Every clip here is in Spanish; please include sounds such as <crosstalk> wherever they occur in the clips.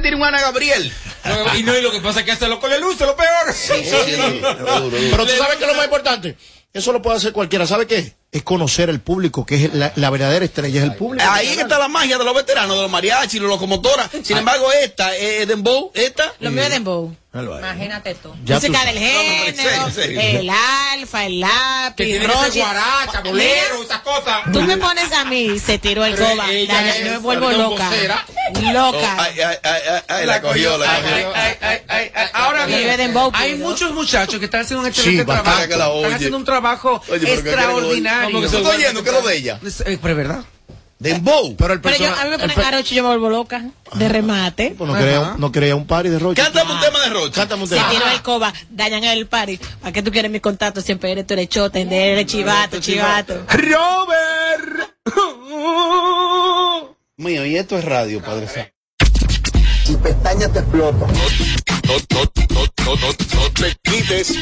te tire un Ana Gabriel. y no, y lo que pasa es que hasta loco le luce, lo peor. <laughs> Pero tú sabes que es lo más importante. Eso lo puede hacer cualquiera. ¿Sabe qué? Es conocer al público, que es la, la verdadera estrella, es el público. Ahí está la magia de los veteranos, de los mariachis, los locomotoras. Sin embargo, esta es Dembow, esta. Lo mío es Dembow. Imagínate tú. Música del género, el alfa, el lápiz, ser guaracha, bolero, esas cosas. Tú me pones a mí, se tiró el coba. yo me vuelvo loca. Loca. Ay, ay, ay, ay, ay, la cogió, la Ay, cogió. Ahora bien, hay muchos muchachos que están haciendo un excelente Sí, trabajo. Están haciendo un trabajo Oye, pero que quiere que se- ¿Tú estás oyendo que es lo de ella? Es- eh, Pero es verdad. Dembow. Pero el Pero yo, persona- a mí me ponen per- Arocho y yo me vuelvo loca. De remate. Pues no quería, no quería un party de Rocha. Cántame un tema de Rocha. Cántame un Se tema. tiró el coba, dañan el party. ¿Para qué tú quieres mi contacto? Siempre eres tú eres chota, eres chivato, chivato. Robert. Mío, y esto es radio, padre y pestañas te explotan. No, no, no, no, no, no te quites.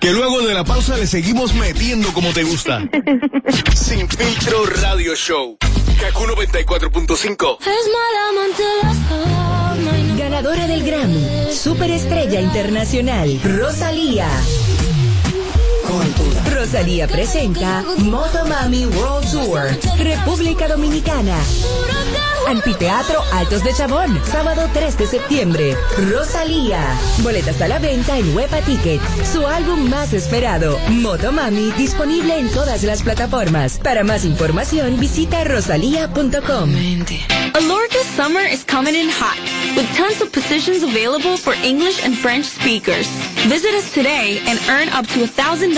Que luego de la pausa le seguimos metiendo como te gusta. <laughs> Sin filtro radio show. Kaku 94.5. Ganadora del Grammy, Superestrella Internacional, Rosalía. Rosalía presenta Motomami World Tour, República Dominicana. Anfiteatro Altos de Chabón, sábado 3 de septiembre. Rosalía. Boletas a la venta en Huepa Tickets. Su álbum más esperado, Motomami, disponible en todas las plataformas. Para más información, visita rosalía.com. Alorca summer is coming in hot, with tons of positions available for English and French speakers. Visit us today and earn up to $1,000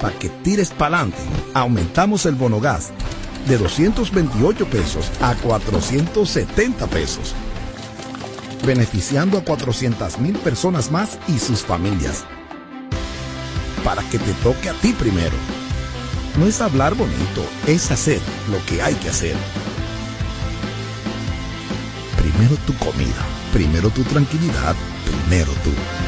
Para que tires pa'lante, aumentamos el bono gas de 228 pesos a 470 pesos, beneficiando a 400 mil personas más y sus familias. Para que te toque a ti primero. No es hablar bonito, es hacer lo que hay que hacer. Primero tu comida, primero tu tranquilidad, primero tú.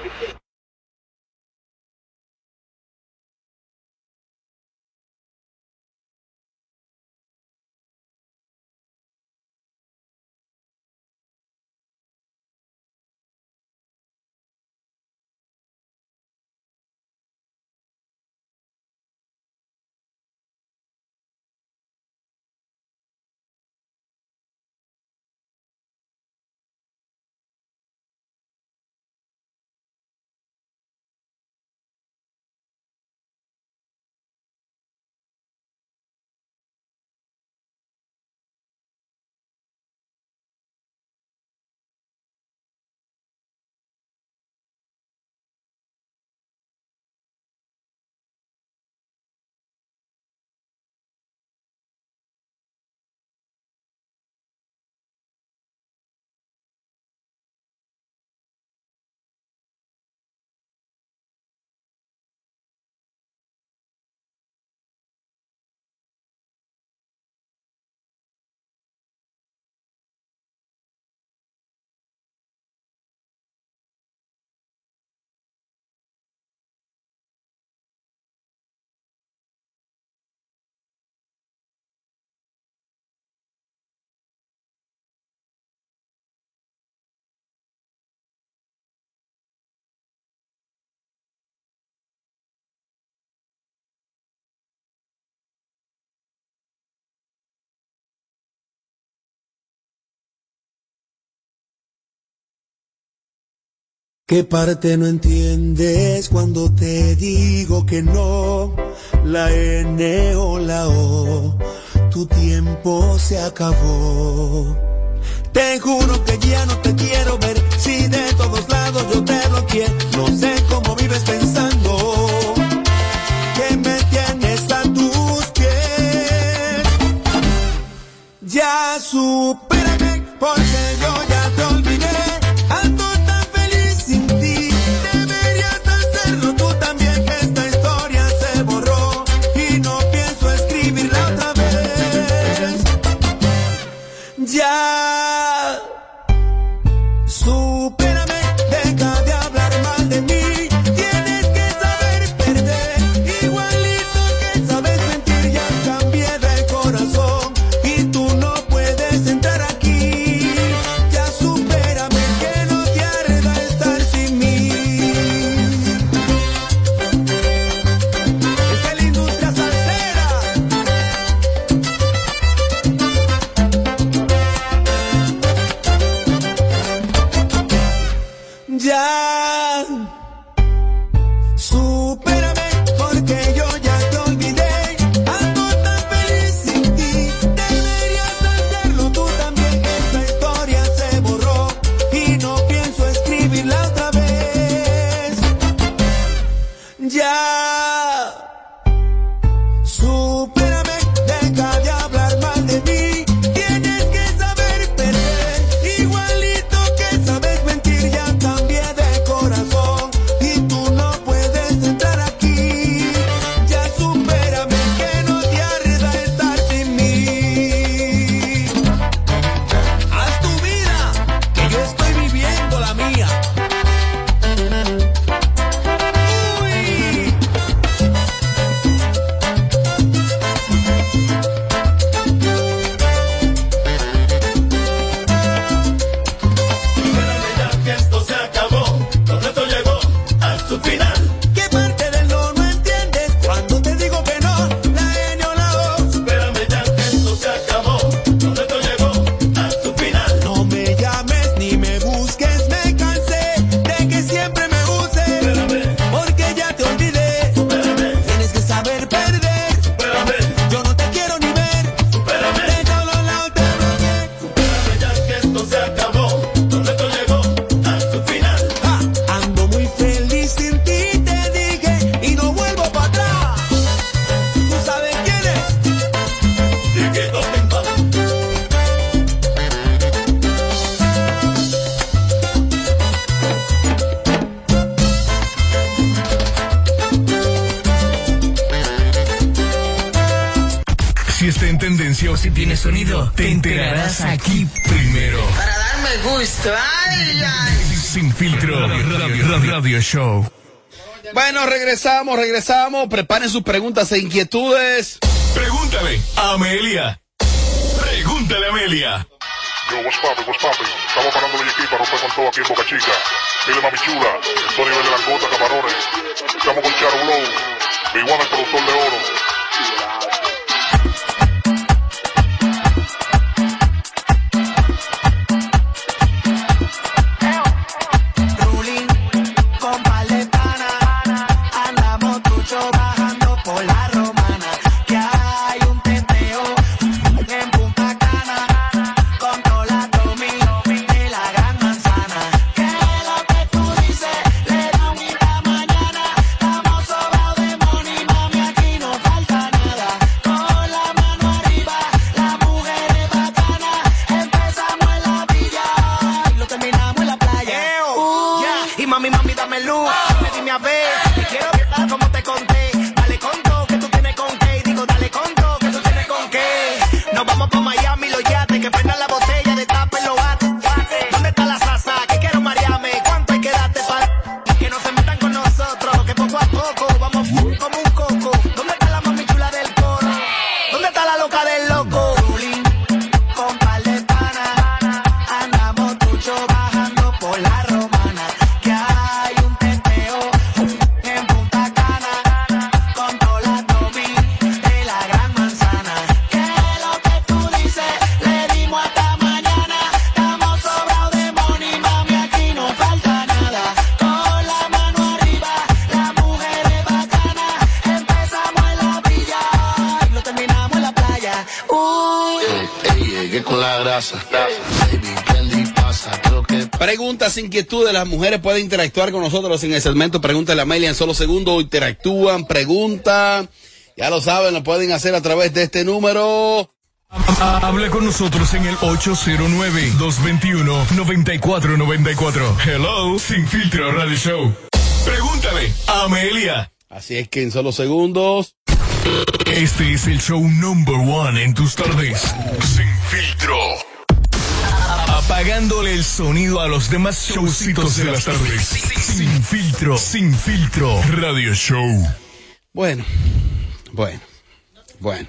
¿Qué parte no entiendes cuando te digo que no? La N o la O, tu tiempo se acabó. Te juro que ya no te quiero ver, si de todos lados yo te bloqueé, no sé cómo vives pensando. Sin filtro, radio, radio, radio, show. Bueno, regresamos, regresamos. Preparen sus preguntas e inquietudes. Pregúntale a Amelia. Pregúntale a Amelia. Yo, what's papi, what's papi. Estamos parando el equipo para romper con todo aquí en Boca Chica. Dile mami chula, Tony nivel de langota, camarones. Estamos con Charo Blow, mi igual el productor de oro. qué pena Preguntas, inquietudes, las mujeres pueden interactuar con nosotros en el segmento Pregúntale a Amelia en solo segundos. Interactúan, preguntan. Ya lo saben, lo pueden hacer a través de este número. Habla con nosotros en el 809-221-9494. Hello, Sin Filtro Radio Show. Pregúntale a Amelia. Así es que en solo segundos. Este es el show number one en tus tardes. Sin filtro. Apagándole el sonido a los demás showcitos de las tardes. Sin filtro. Sin filtro. Radio Show. Bueno, bueno, bueno.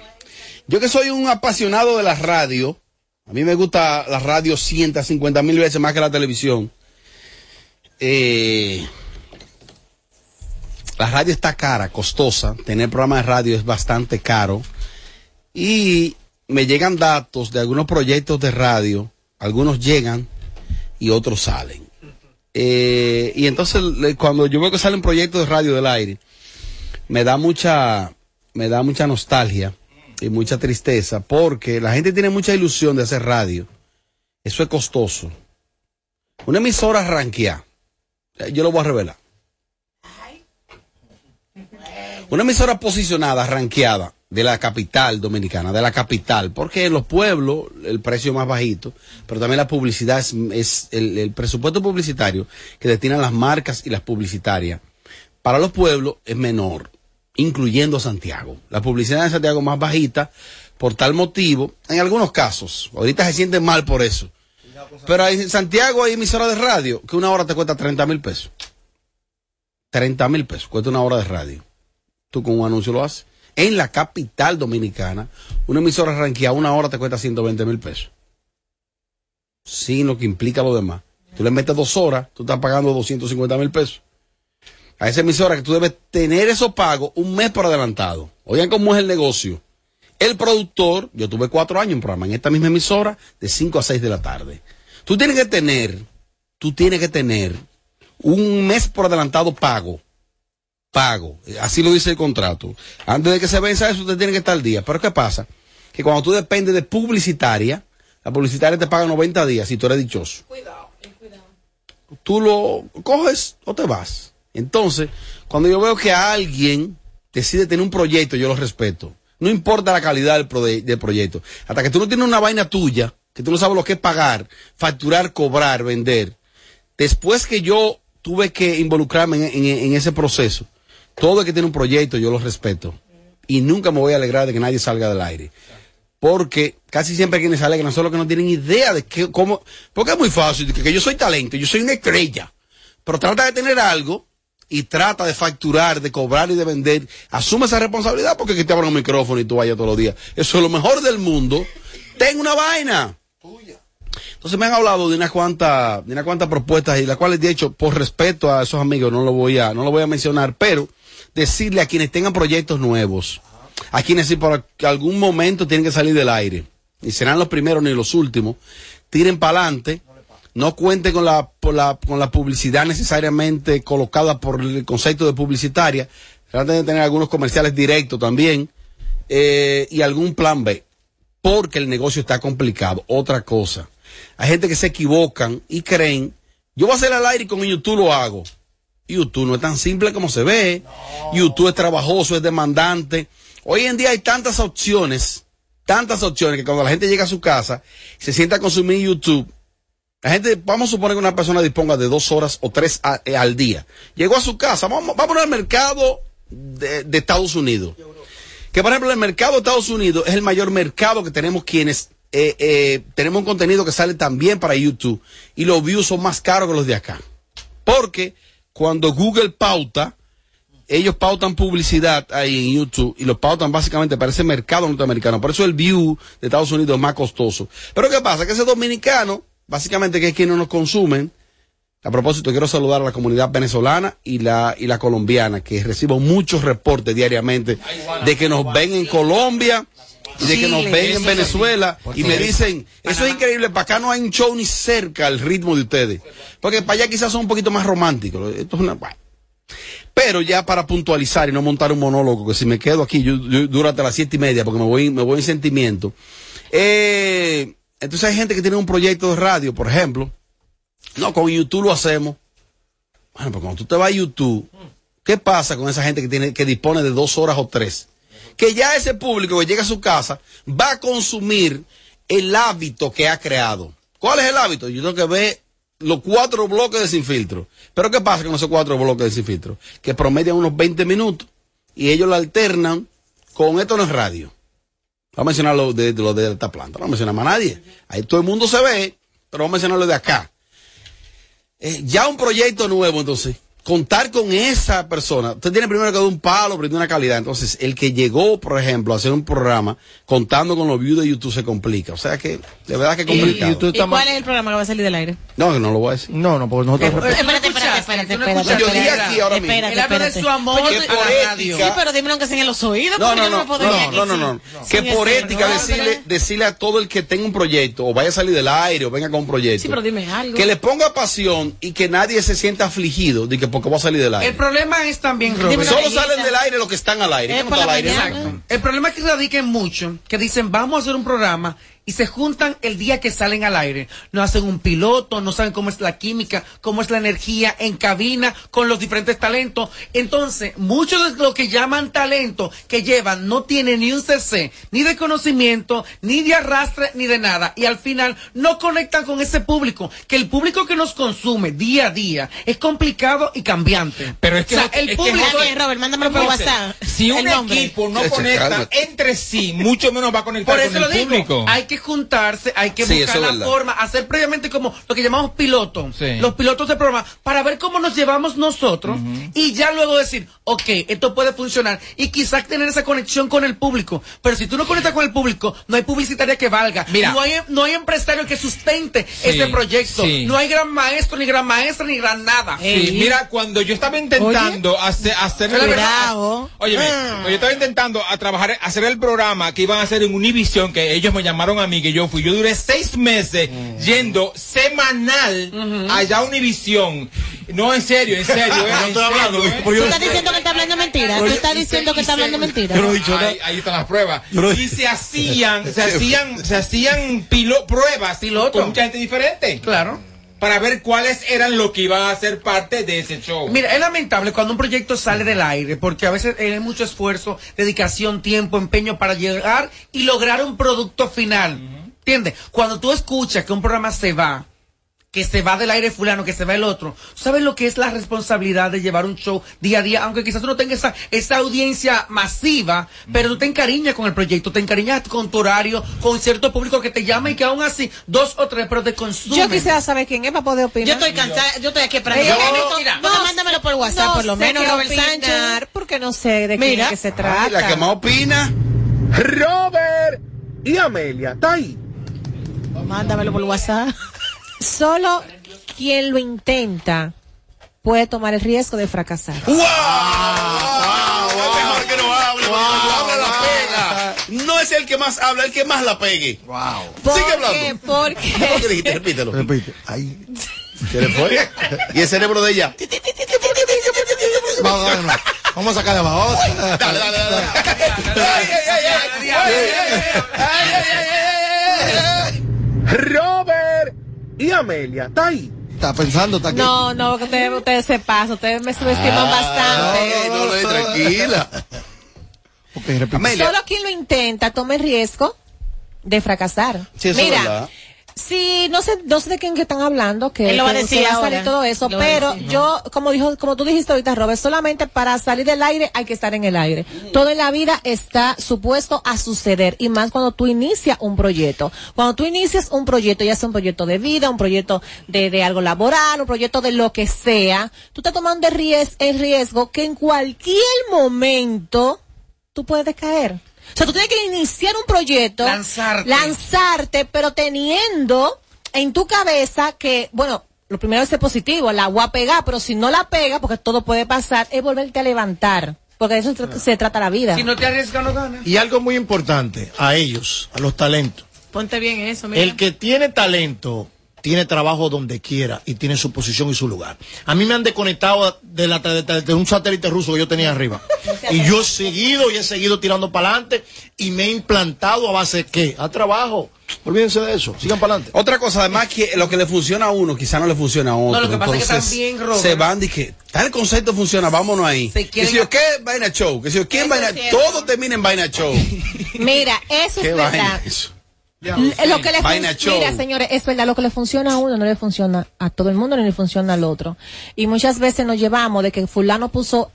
Yo que soy un apasionado de la radio, a mí me gusta la radio 150 mil veces más que la televisión. Eh, la radio está cara, costosa. Tener programa de radio es bastante caro. Y me llegan datos de algunos proyectos de radio. Algunos llegan y otros salen. Eh, y entonces cuando yo veo que salen proyectos de radio del aire, me da mucha, me da mucha nostalgia y mucha tristeza porque la gente tiene mucha ilusión de hacer radio. Eso es costoso. Una emisora ranquea. Yo lo voy a revelar. Una emisora posicionada, ranqueada, de la capital dominicana, de la capital, porque en los pueblos el precio es más bajito, pero también la publicidad es, el, presupuesto publicitario que destinan las marcas y las publicitarias. Para los pueblos es menor, incluyendo Santiago. La publicidad en Santiago es más bajita, por tal motivo, en algunos casos, ahorita se sienten mal por eso. Pero en Santiago hay emisoras de radio que una hora te cuesta 30 mil pesos. 30 mil pesos cuesta una hora de radio. Tú con un anuncio lo haces. En la capital dominicana, una emisora ranqueada una hora te cuesta 120 mil pesos. Sin lo que implica lo demás. Tú le metes dos horas, tú estás pagando 250 mil pesos. A esa emisora que tú debes tener esos pagos un mes por adelantado. Oigan cómo es el negocio. El productor, yo tuve cuatro años en programa en esta misma emisora de 5 a 6 de la tarde. Tú tienes que tener, tú tienes que tener un mes por adelantado pago. Pago. Así lo dice el contrato. Antes de que se venza eso, usted tiene que estar al día. Pero ¿qué pasa? Que cuando tú dependes de publicitaria, la publicitaria te paga 90 días si tú eres dichoso. Tú lo coges o te vas. Entonces, cuando yo veo que alguien decide tener un proyecto, yo lo respeto. No importa la calidad del, prode- del proyecto. Hasta que tú no tienes una vaina tuya, que tú no sabes lo que es pagar, facturar, cobrar, vender. Después que yo tuve que involucrarme en, en- en ese proceso, todo el que tiene un proyecto yo lo respeto. Y nunca me voy a alegrar de que nadie salga del aire. Porque casi siempre quienes se alegran son los que no tienen idea de qué, cómo. Porque es muy fácil, que, yo soy talento, yo soy una estrella. Pero trata de tener algo y trata de facturar, de cobrar y de vender. Asume esa responsabilidad porque que te abran un micrófono y tú vayas todos los días. Eso es lo mejor del mundo. Ten una vaina. Entonces me han hablado de unas cuantas, de unas propuestas y las cuales de hecho, por respeto a esos amigos, no lo voy a, no lo voy a mencionar, pero decirle a quienes tengan proyectos nuevos, a quienes si por algún momento tienen que salir del aire, y serán los primeros ni los últimos, tiren para adelante, no cuenten con la, con la publicidad necesariamente colocada por el concepto de publicitaria, traten de tener algunos comerciales directos también, eh, y algún plan B, porque el negocio está complicado. Otra cosa, hay gente que se equivocan y creen, yo voy a hacer al aire y con YouTube lo hago. YouTube no es tan simple como se ve. YouTube es trabajoso, es demandante. Hoy en día hay tantas opciones, tantas opciones que cuando la gente llega a su casa, se sienta a consumir YouTube, la gente, vamos a suponer que una persona disponga de dos horas o tres eh, al día. Llegó a su casa, vamos, vamos al mercado de, de Estados Unidos. Que por ejemplo el mercado de Estados Unidos es el mayor mercado que tenemos quienes eh, eh, tenemos un contenido que sale también para YouTube y los views son más caros que los de acá. Porque cuando Google pauta, ellos pautan publicidad ahí en YouTube y lo pautan básicamente para ese mercado norteamericano. Por eso el view de Estados Unidos es más costoso. Pero ¿qué pasa? Que ese dominicano, básicamente que es quien no nos consumen, a propósito, quiero saludar a la comunidad venezolana y la, y la colombiana, que recibo muchos reportes diariamente de que nos ven en Colombia y de que nos ven en Venezuela y me dicen, eso es increíble, para acá no hay un show ni cerca al ritmo de ustedes. Porque para allá quizás son un poquito más románticos. Esto es una... Pero ya para puntualizar y no montar un monólogo, que si me quedo aquí, yo, yo duro hasta las siete y media porque me voy, me voy en sentimiento. Eh, Entonces hay gente que tiene un proyecto de radio, por ejemplo. No, con YouTube lo hacemos. Bueno, pues cuando tú te vas a YouTube, ¿qué pasa con esa gente que tiene, que dispone de dos horas o tres? Que ya ese público que llega a su casa va a consumir el hábito que ha creado. ¿Cuál es el hábito? Yo tengo que ver los cuatro bloques de sin filtro. Pero ¿qué pasa con esos cuatro bloques de sin filtro? Que promedian unos 20 minutos y ellos lo alternan con esto no es radio. Vamos a mencionar lo de, lo de esta planta, no mencionamos a nadie. Ahí todo el mundo se ve, pero vamos a mencionar lo de acá. Eh, ya un proyecto nuevo, entonces, contar con esa persona. Usted tiene primero que dar un palo, pero una calidad. Entonces, el que llegó, por ejemplo, a hacer un programa contando con los views de YouTube se complica. O sea que, de verdad que es complicado. ¿Y cuál es el programa que va a salir del aire? No, que no lo voy a decir. No, no, porque nosotros. Espérate, espérate, espérate, espérate. Yo dije aquí ahora mismo. Espérate, de espérate. su amor Sí, pero dímelo que sea en los oídos. No, porque no, yo no, no, no, no, Que por ética decirle, decirle a todo el que tenga un proyecto o vaya a salir del aire o venga con un proyecto. Sí, pero dime algo. Que le ponga pasión y que nadie se sienta afligido de que porque va a salir del El aire. problema es también, Robert. Solo salen del aire los que están al aire. Es ¿Qué no por está la al aire? Exacto. El problema es que radica en mucho, que dicen vamos a hacer un programa y se juntan el día que salen al aire. No hacen un piloto, no saben cómo es la química, cómo es la energía en cabina con los diferentes talentos. Entonces, muchos de lo que llaman talento que llevan no tienen ni un CC, ni de conocimiento, ni de arrastre, ni de nada. Y al final no conectan con ese público, que el público que nos consume día a día es complicado y cambiante. Pero es que O sea, lo- el es público Robert, mándamelo por WhatsApp. Si un equipo no conecta entre sí, mucho menos va a conectar Por con eso lo el digo, público. hay que juntarse, hay que Sí, buscar la verdad. forma, hacer previamente como lo que llamamos pilotos, Sí. los pilotos de programa, para ver cómo nos llevamos nosotros y ya luego decir, ok, esto puede funcionar y quizás tener esa conexión con el público. Pero si tú no conectas con el público, no hay publicitaria que valga, Mira. no hay, no hay empresario que sustente ese proyecto, sí. no hay gran maestro, ni gran maestra, ni gran nada. Sí, mira, cuando yo estaba intentando hacer, hacer el Cuidado. Oye, Ah. yo estaba intentando a trabajar, hacer el programa que iban a hacer en Univision, que ellos me llamaron a mí, que yo fui. Yo duré seis meses yendo semanal allá a Univision. No, en serio, en serio, <laughs> eh, en estoy hablando, serio, eh. Tú estás diciendo que está hablando mentira. Tú estás diciendo que está hablando mentira. Yo no he dicho nada. Ahí, ahí están las pruebas. No- Y se hacían, se hacían, se hacían <laughs> pilo- pruebas Piloto. con mucha gente diferente. Claro. Para ver cuáles eran lo que iban a ser parte de ese show. Mira, es lamentable cuando un proyecto sale del aire, porque a veces hay mucho esfuerzo, dedicación, tiempo, empeño para llegar y lograr un producto final. ¿Entiendes? Cuando tú escuchas que un programa se va, que se va del aire fulano, que se va el otro, ¿sabes lo que es la responsabilidad de llevar un show día a día? Aunque quizás tú no tengas esa, esa audiencia masiva, pero tú te encariñas con el proyecto, te encariñas con tu horario, con cierto público que te llama y que aún así, dos o tres, pero te consumen. Yo quisiera saber quién es para poder opinar. Yo estoy cansada, yo estoy aquí esperando. Yo- mira, no, mándamelo por WhatsApp, no por lo menos, Robert Sánchez. Porque no sé de quién Mira. es que se Ay, trata. la que más opina. Robert y Amelia, está ahí. Mándamelo por WhatsApp. Solo quien lo intenta puede tomar el riesgo de fracasar. ¡Wow! ¡Wow! Es mejor que no hable. Habla la pega. No es el que más habla, el que más la pegue. Wow. Sigue hablando. Porque, ¿Cómo que dijiste? Repítelo. Repite. Ahí. ¿Qué le fue? ¿Y el cerebro de ella? Vamos, vamos, vamos a sacar de abajo. Dale, dale, dale. Ay, ay, ay, ay. Ay, ay, ay, ay, ay. Robert y Amelia, está ahí. Está pensando, está aquí. no, no, que ustedes, ustedes se pasan, ustedes me subestiman bastante. Ay, no, no, tranquila. Ok, repite. Amelia. Solo quien lo intenta toma el riesgo de fracasar. Sí, eso es Mira, verdad. Sí, no sé, no sé de quién que están hablando, que, Él lo va a decir va a salir todo eso, Lo pero decir. yo, como dijo, como tú dijiste ahorita, Robert, solamente para salir del aire hay que estar en el aire. Todo en la vida está supuesto a suceder, y más cuando tú inicias un proyecto. Cuando tú inicias un proyecto, ya sea un proyecto de vida, un proyecto de, de algo laboral, un proyecto de lo que sea, tú estás tomando el ries- el riesgo que en cualquier momento tú puedes caer. O sea, tú tienes que iniciar un proyecto, Lanzarte. lanzarte, pero teniendo en tu cabeza que, bueno, lo primero es ser positivo, la voy a pegar, pero si no la pega, porque todo puede pasar, es volverte a levantar. Porque de eso se, tra- se trata la vida. Si no te arriesgas, no ganas. Y algo muy importante, a ellos, a los talentos. Ponte bien eso, mira. El que tiene talento tiene trabajo donde quiera y tiene su posición y su lugar. A mí me han desconectado de, la, de, de- de un satélite ruso que yo tenía arriba. Y yo he seguido y he seguido tirando para adelante y me he implantado a base de qué? A trabajo. Olvídense de eso. Sigan para adelante. Otra cosa, además, que lo que le funciona a uno, quizá no le funciona a otro. lo que pasa es que también, Robert- se van y que tal concepto funciona, vámonos ahí. Que quieren- si yo qué, vaina show. Que si yo quién, Eso vaina, todo termina en vaina show. Mira, eso ¿Qué es vaina verdad. Lo que le Vaina show. Mira, señores, es verdad, lo que le funciona a uno no le funciona a todo el mundo ni le funciona al otro. Y muchas veces nos llevamos de que fulano puso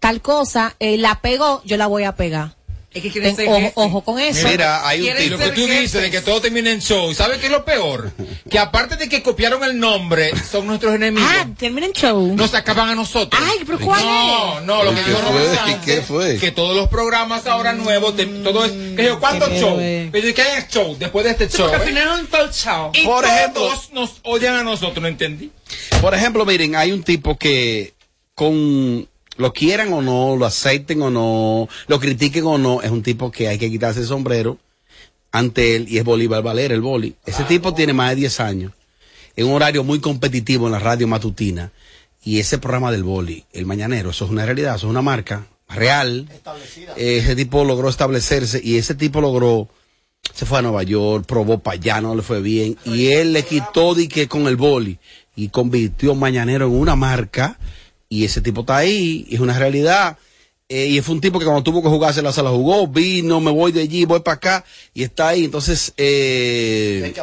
tal cosa, eh, la pegó, yo la voy a pegar. Es que quiere Ten- ser ojo, jefe. ojo con eso. Mira, hay un Y lo tipo. que tú dices de que todo termina en show, ¿sabes qué es lo peor? Que aparte de que copiaron el nombre, son nuestros enemigos. Ah, termina en show. Nos acaban a nosotros. Ay, pero ¿cuál no, es? no, lo que ¿Qué dijo fue? Robert Sánchez, ¿Qué fue? que todos los programas ahora nuevos, te- todo es, que yo, ¿cuántos Qué shows? Pero que hay show después de este show. Porque al ¿eh? final un talk show. Y Por todos ejemplo- nos odian a nosotros, ¿no entendí? Por ejemplo, miren, hay un tipo que con lo quieran o no, lo acepten o no, lo critiquen o no, es un tipo que hay que quitarse el sombrero ante él y es Bolívar Valera, el boli. Ese tipo tiene más de 10 años, en un horario muy competitivo en la radio matutina y ese programa del boli, el mañanero, eso es una realidad, eso es una marca real. Eh, ese tipo logró establecerse y ese tipo logró se fue a Nueva York, probó para allá, no le fue bien, y él le quitó di que con el boli y convirtió Mañanero en una marca, y ese tipo está ahí, y es una realidad. Eh, y fue un tipo que cuando tuvo que jugarse la sala jugó, vino, me voy de allí, voy para acá, y está ahí. Entonces, eh,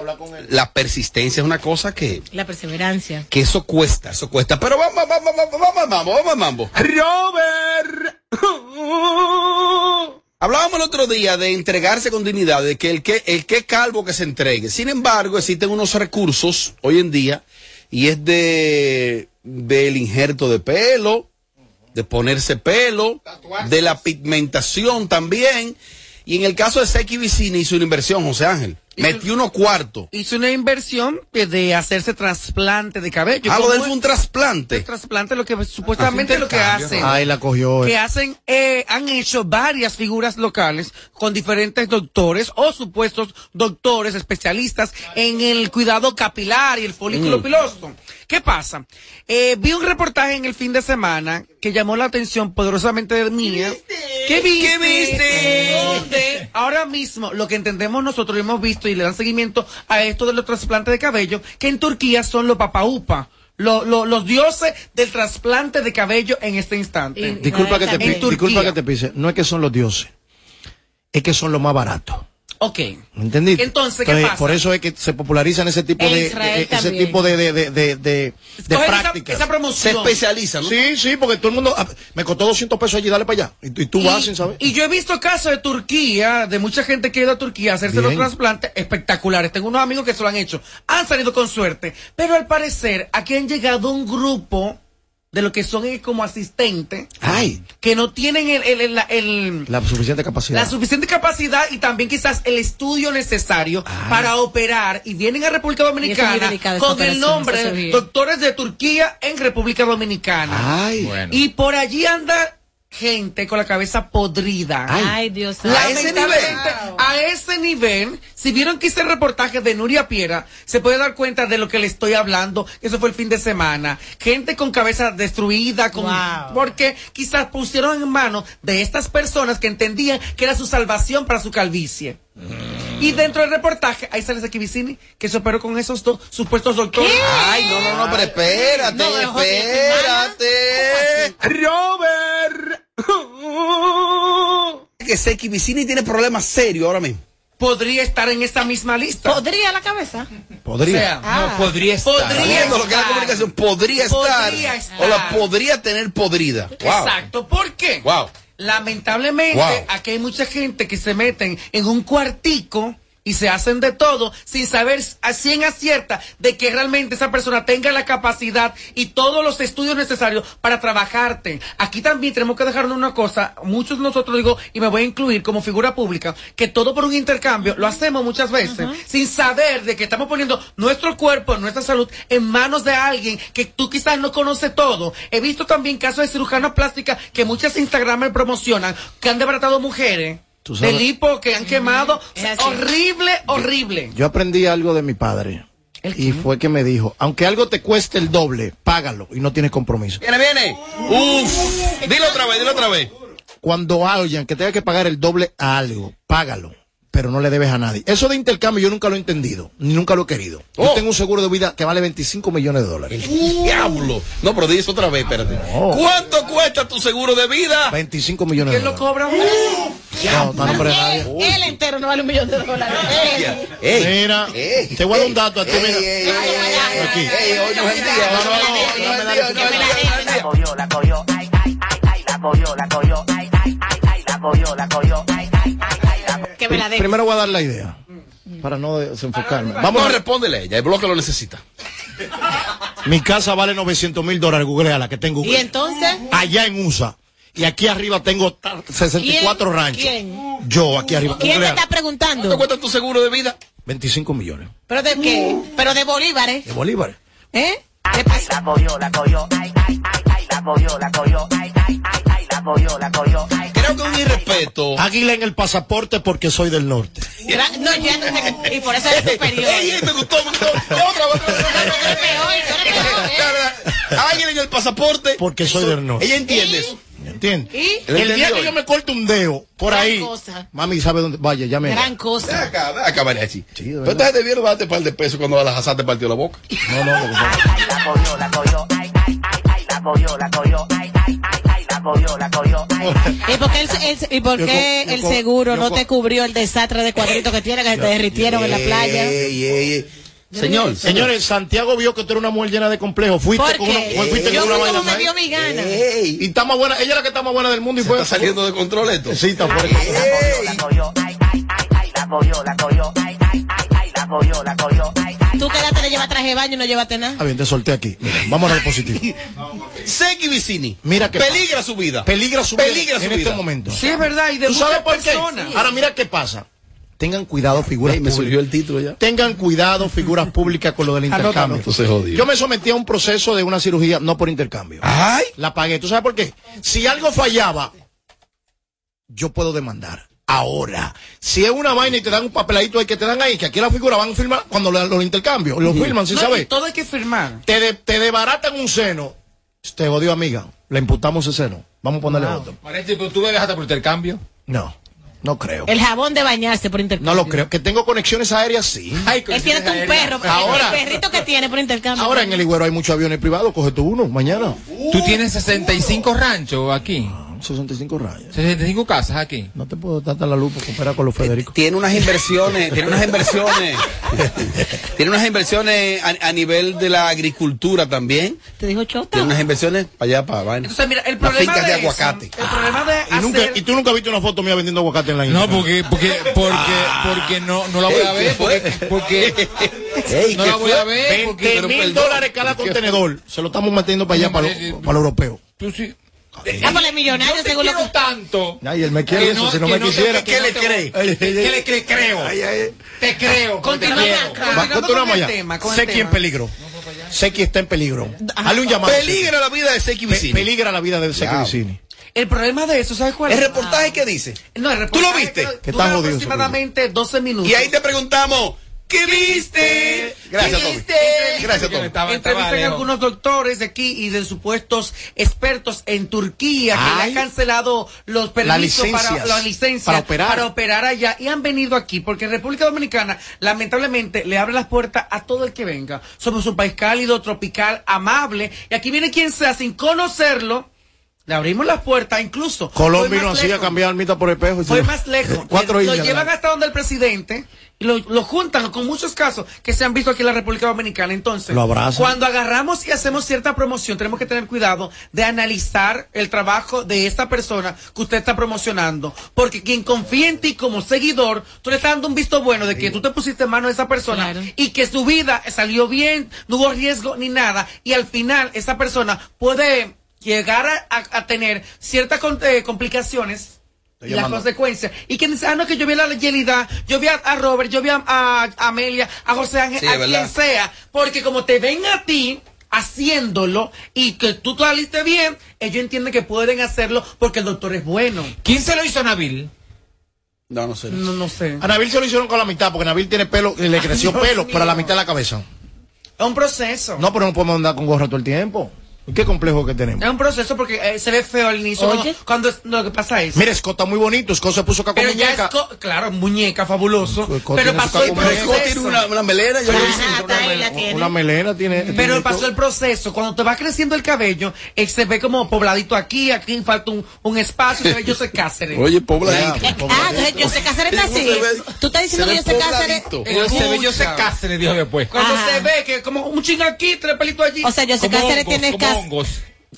la persistencia es una cosa que, La perseverancia. que eso cuesta, eso cuesta. Pero vamos, vamos, vamos, vamos, vamos, vamos, vamos, mambo. Robert. <laughs> Hablábamos el otro día de entregarse con dignidad, de que el que el que calvo que se entregue. Sin embargo, existen unos recursos hoy en día y es de del injerto de pelo, de ponerse pelo, de la pigmentación también. Y en el caso de Seki Vicini hizo una inversión, José Ángel. Metió unos cuartos. Hizo una inversión de, de hacerse trasplante de cabello. Ah, lo ¿Cómo de él es? fue un trasplante. El trasplante lo que supuestamente lo que hacen. Ahí la cogió. Que hacen, eh, han hecho varias figuras locales con diferentes doctores o supuestos doctores especialistas en el cuidado capilar y el folículo Mm. piloso. ¿Qué pasa? Eh, vi un reportaje en el fin de semana que llamó la atención poderosamente mía. ¿Qué viste? ¿Qué viste? Donde ahora mismo lo que entendemos nosotros y hemos visto y le dan seguimiento a esto de los trasplantes de cabello, que en Turquía son los papaupa. Lo- lo- los dioses del trasplante de cabello en este instante. Y- Disculpa que te, disculpa que te pise. No es que son los dioses. Es que son los más baratos. Ok. ¿Me ¿Entendiste? Entonces, ¿qué pasa? Por eso es que se popularizan ese tipo En de, eh, ese tipo de, de, de, de, de- de Cogen esa- prácticas. esa Se promoción. especializa, ¿no? Sí, sí, porque todo el mundo. ah, Me costó 200 pesos allí, dale para allá. Y, y tú vas sin saber. y yo he visto casos de Turquía, de mucha gente que ha ido a Turquía a hacerse los trasplantes espectaculares. Tengo unos amigos que se lo han hecho. Han salido con suerte. Pero al parecer, aquí han llegado un grupo de lo que son como asistentes Ay, que no tienen el, el- el- la- el- la suficiente capacidad. la suficiente capacidad y también quizás el estudio necesario para operar y vienen a República Dominicana con el nombre doctores de Turquía en República Dominicana. Ay, Bueno. Y por allí anda gente con la cabeza podrida. Ay, Dios santo. A ese Lamentablemente, a ese nivel, si vieron que hice el reportaje de Nuria Piera, se puede dar cuenta de lo que le estoy hablando. Eso fue el fin de semana. Gente con cabeza destruida, con, Wow. porque quizás pusieron en manos de estas personas que entendían que era su salvación para su calvicie. Y dentro del reportaje, ahí sale Seki Vicini, que se operó con esos dos supuestos doctores. Ay, no, no, no, pero espérate, No, espérate. Robert. Que Seki Vicini tiene problemas serios ahora mismo. Podría estar en esa misma lista. ¿Podría la cabeza? podría. O sea, Ah. No, podría estar. Podría Viendo lo que es la estar. comunicación, podría estar, Podría estar. o la podría tener podrida. Wow. Exacto. ¿Por qué? Wow. Lamentablemente, Wow. aquí hay mucha gente que se meten en un cuartico y se hacen de todo sin saber a cien acierta de que realmente esa persona tenga la capacidad y todos los estudios necesarios para trabajarte. Aquí también tenemos que dejarnos una cosa, muchos de nosotros digo, y me voy a incluir como figura pública, que todo por un intercambio lo hacemos muchas veces sin saber de que estamos poniendo nuestro cuerpo, nuestra salud en manos de alguien que tú quizás no conoces todo. He visto también casos de cirujanos plásticas que muchas Instagramers promocionan que han desbaratado mujeres. Tú sabes- Del hipo que han quemado. Horrible, horrible. Yo aprendí algo de mi padre. Y fue que me dijo, aunque algo te cueste el doble, págalo y no tienes compromiso. Viene, viene. Uf. Dilo otra vez, dilo otra vez. Cuando alguien que tenga que pagar el doble a algo, págalo, pero no le debes a nadie. Eso de intercambio yo nunca lo he entendido, ni nunca lo he querido. Yo Oh. tengo un seguro de vida que vale 25 millones de dólares. Diablo. No, pero di eso otra vez, espérate. ¿Cuánto cuesta tu seguro de vida? 25 millones de ¿Quién lo dólares. cobra? No, nombre de nadie. Él, él entero no vale un millón de dólares. Mira, te voy a dar un dato a ti, mira. Aquí. hoy no es el día. No, no, no, no, no el- La cogió, la cogió, ay, ay, ay, la cogió, la cogió, ay, ay, ay, la cogió, la cogió, ay. Que me la deje. Primero voy a dar la idea, para no desenfocarme. Vamos Vamos a a respóndele a ella. El bloque lo necesita. Mi casa vale 900 mil dólares, googleala, que tengo. Y entonces, Allá en USA. Y aquí arriba tengo ta- 64 ¿Quién? ranchos. ¿Quién? Yo aquí arriba. ¿quién te googleala. está preguntando? ¿Cuánto cuesta tu seguro de vida? 25 millones ¿Pero de qué? ¿Pero de bolívares? de bolívares. ¿Eh? Ay, ay, la cogió, la cogió, ay, ay, ay, ay, la cogió, la cogió, ay, ay, ay, ay, la cogió, la cogió, ay. Un irrespeto. Águila en el pasaporte porque soy del norte. No, ya no te- Y por eso eres superior. Ey, ey, me gustó, me gustó. <laughs> Otra, otra. Alguien en el pasaporte. Porque soy del norte. Ella entiende eso. ¿Entiendes? ¿Y? El día que yo me corte un dedo por Gran ahí, cosa. mami sabe dónde. Vaya, ya me. Gran Ven cosa. acá, ven acá, mariachi. Entonces debieron darte un par de pesos cuando a la Hazard te partió la boca. No, no, pasa- Ay, ay, la cogió, la cogió, ay, ay, ay, ay, la cogió, la cogió, la cogió, la cogió, ay, ay, ay. ¿Y por qué el, el- y por Yo qué co- yo el co- seguro yo no te cubrió el desastre de cuadritos que tiene que se te derritieron en la playa? Señor, Señores, Santiago vio que tú eres una mujer llena de complejos. Fuiste ¿Por con una, fuiste Yo con una fui vaina como me dio mi gana. Ey. Y está más buena, ella es la que está más buena del mundo y fue está saliendo de control esto. Sí, está fuera. Ay, la cogió, la cogió, ay, ay, ay, ay, la cogió, la cogió, ay, ay, ay, ay, la cogió, la cogió, ay, ay. Tú quédate de llevar traje de baño y no llevaste nada. Ah, bien, te solté aquí. Mira, vamos a lo positivo. <laughs> Seki Vicini. Mira que Peligra su vida. Peligra su Peligra vida su en vida. este momento. Sí, es verdad. Y de ¿Tú sabes muchas por qué? personas. Ahora mira qué pasa. Tengan cuidado, figuras Ey, me públicas. surgió el título ya. Tengan cuidado, figuras públicas, con lo del <laughs> intercambio. Esto se jodió. Yo me sometí a un proceso de una cirugía, no por intercambio. Ay. La pagué. ¿Tú sabes por qué? Si algo fallaba, yo puedo demandar. Ahora, si es una vaina y te dan un papeladito ahí que te dan ahí, que aquí la figura van a firmar cuando lo, lo intercambio, lo firman, ¿sí No, sabes? todo hay que firmar. Te, de- te debaratan un seno. Te odio, amiga. Le imputamos ese seno. Vamos a ponerle otro. Mariachi, pero tú bebes hasta por intercambio. No, no creo. El jabón de bañarse por intercambio. No lo creo. Que tengo conexiones aéreas, sí. Ay, Él tiene un perro. Ahora- el perrito que tiene por intercambio. Ahora en el Iguero hay muchos aviones privados. Coge tú uno mañana. Tú tienes 65 ranchos aquí. 65 rayas. 65 casas aquí. No te puedo dar la luz porque opera con los Federico. Tiene unas inversiones, tiene unas inversiones, <laughs> tiene unas inversiones a, a nivel de la agricultura también. Te dijo chota. Tiene unas inversiones para allá, para vaina. Entonces, mira, el Las problema fincas de de eso, aguacate. el problema de Y, nunca, hacer- y tú nunca viste una foto mía vendiendo aguacate en la No, Instagram. porque, porque, porque, porque no, no la voy a ver. Porque, porque Ey, no ¿qué la voy fue? a ver. 20 Porque, pero mil dólares cada contenedor. Se lo estamos metiendo para allá, para lo, para lo europeo. Tú sí. Dámosle millonario Yo te según lo quiero que... tanto. Ay, él me quiere Que eso, no- si no que me no quisiera. que no te- cree? ¿Qué le cree? Creo. Ay, ay, Te creo. Continuamos con el allá. tema, con el Seki en peligro. Seki está en peligro. Dale un llamado. Peligra la vida de Seki Pe- Vicini. Peligra la vida de Seki Ya. Vicini. El problema de eso, ¿sabes cuál ¿El es? reportaje qué dice? No, el ¿Tú reportaje lo viste? dura Que está aproximadamente 12 minutos. Y ahí te preguntamos, ¿qué viste? Gracias, Tommy. Gracias, Tommy. Estaba- Entrevistan a algunos doctores de aquí y de supuestos expertos en Turquía que le Ay. han cancelado los permisos para la licencia para operar. para operar allá y han venido aquí porque en República Dominicana lamentablemente le abre las puertas a todo el que venga. Somos un país cálido, tropical, amable y aquí viene quien sea sin conocerlo. Le abrimos las puertas, incluso. Colón fue vino más así a lejos. cambiar almita por espejo. Fue más lejos. <laughs> Cuatro lo llevan hasta donde el presidente y lo, lo juntan con muchos casos que se han visto aquí en la República Dominicana. Entonces, Lo cuando agarramos y hacemos cierta promoción, tenemos que tener cuidado de analizar el trabajo de esta persona que usted está promocionando. Porque quien confía en ti como seguidor, tú le estás dando un visto bueno de que tú te pusiste en mano de esa persona Claro. y que su vida salió bien, no hubo riesgo ni nada. Y al final, esa persona puede llegar a, a- a tener ciertas con- eh, complicaciones Estoy y las llamando. consecuencias. Y que dice, ah, no, que yo vi a la Yelida, yo vi a, a Robert, yo vi a, a Amelia, a José Ángel, Sí, a quien sea. Porque como te ven a ti haciéndolo y que tú saliste bien, ellos entienden que pueden hacerlo porque el doctor es bueno. ¿Quién se lo hizo a Nabil? No, no sé. No, no sé. A Nabil se lo hicieron con la mitad, porque Nabil tiene pelo, le creció Dios pelo mío. para la mitad de la cabeza. Es un proceso. No, pero no podemos andar con gorra todo el tiempo. ¿Qué complejo que tenemos? Es un proceso porque eh, se ve feo al inicio. Oye. Cuando, cuando lo que pasa es. Mira, Scott está muy bonito. Scott se puso ya muñeca. es co- claro, muñeca, fabuloso. Scott Pero pasó el caco proceso. Scott tiene una- una melena, yo Ajá, una melena. tiene. Una melena tiene. Pero tiene pasó el proceso. Cuando te va creciendo el cabello, eh, se ve como pobladito aquí, aquí falta un, un espacio, se ve yo sé <laughs> Cáceres. Oye, pobladito. Ah, entonces yo sé Cáceres está así. Tú estás diciendo que yo sé Cáceres. Pero se ve Cáceres, dijo después. Cuando se ve que como un ching aquí, tres pelitos allí. O sea, yo sé Como Cáceres tiene como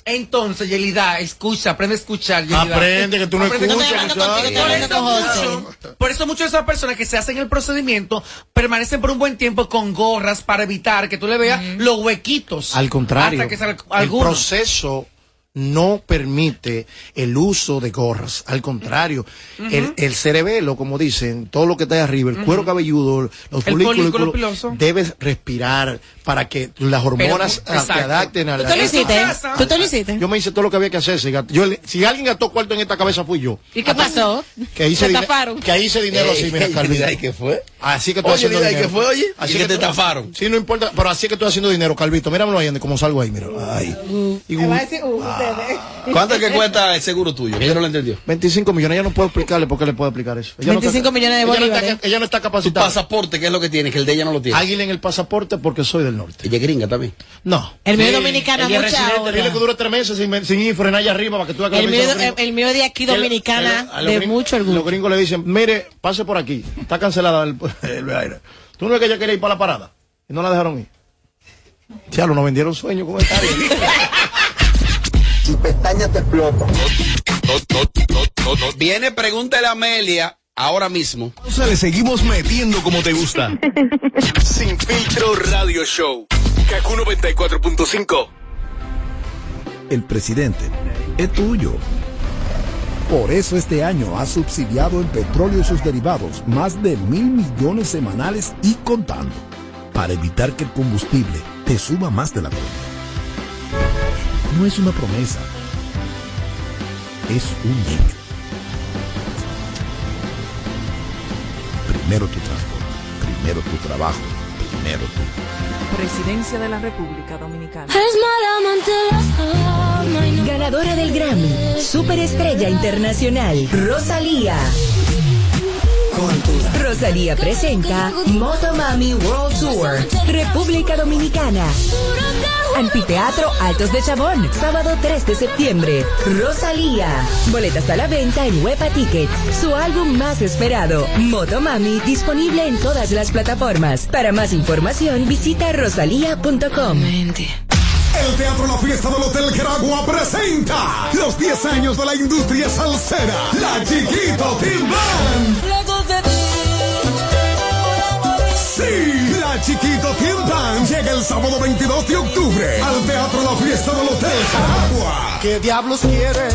Entonces, Yelida, escucha, aprende a escuchar. Yelida. Aprende, que tú no Aprende- escuchas, contigo, hablando con José. Por eso muchas de esas personas que se hacen el procedimiento permanecen por un buen tiempo con gorras para evitar que tú le veas los huequitos. Al contrario, Hasta que salga el proceso no permite el uso de gorras. Al contrario, el, el cerebelo, como dicen, todo lo que está ahí arriba, el cuero cabelludo, los folículos, debes respirar para que las hormonas Pero, se adapten a ¿Tú la... te lo hiciste? ¿Tú te lo hiciste? Yo me hice todo lo que había que hacer. Si, yo alguien gastó cuarto en esta cabeza fui yo. ¿Y qué pasó? Que hice, ¿Te que hice dinero así, mira, Calvin. ¿y qué fue? Así que estoy Oye, haciendo mira, ¿y dinero. qué fue, oye? Así ¿Y que te estafaron? Sí, no importa, pero así que estoy haciendo dinero, Calvito. Míramelo ahí, como salgo ahí, mira. Ay. Y a decir, uh. Ustedes. ¿Cuánto es que cuesta el seguro tuyo? Yo no lo entendió. 25 millones, ella no puedo explicarle por qué le puedo explicar eso. Ella no 25 está- millones de ella no bolívares. ella no está Tu capacitada. pasaporte, ¿qué es lo que tiene? Que el de ella no lo tiene. Águila en el pasaporte porque soy del norte. Ella es gringa también. No. El mío es dominicano, Ella mucha residente, hora. dile que dura tres meses sin, sin ir frenar allá arriba para que tú El mío, el, el mío de aquí dominicana, el- de gringos- mucho orgullo. Los gringos le dicen, mire, pase por aquí. Está cancelada el, <laughs> el aire. ¿Tú no ves que ella quería ir para la parada? Y no la dejaron ir. Chalo, nos vendieron sueños con esta <laughs> área. Si pestañas te explotan. Viene, pregúntale a Amelia ahora mismo. O sea, le seguimos metiendo como te gusta. <laughs> Sin filtro radio show. Kaku 94.5. El presidente es tuyo. Por eso este año ha subsidiado en petróleo y sus derivados más de mil millones semanales y contando, para evitar que el combustible te suba más de la cuenta. No es una promesa, es un hecho. Primero tu transporte, primero tu trabajo, primero tú. Presidencia de la República Dominicana. Ganadora del Grammy, Superestrella Internacional, Rosalía. Rosalía presenta Motomami World Tour, República Dominicana. Anfiteatro Altos de Chabón, sábado 3 de septiembre. Rosalía. Boletas a la venta en Huepa Tickets. Su álbum más esperado, Motomami, disponible en todas las plataformas. Para más información, visita rosalía.com. El Teatro La Fiesta del Hotel Caragua presenta los 10 años de la industria salsera, la Chiquito Team Chiquito Team llega el sábado 22 de octubre al Teatro La Fiesta del Hotel Caragua. ¿Qué diablos quiere?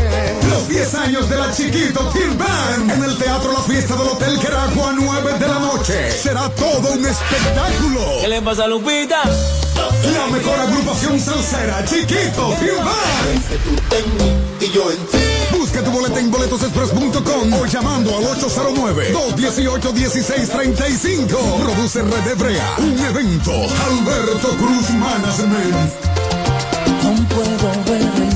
Los 10 años de la Chiquito Team Band en el Teatro La Fiesta del Hotel Caragua, 9 de la noche. Será todo un espectáculo. ¿Qué le pasa a Lupita? La mejor agrupación salsera, Chiquito Team Band. Y yo en ti. Busca tu boleta en boletosexpress.com o llamando al 809-218-1635. Produce Red Hebrea. Un evento. Alberto Cruz Management. Aún puedo ver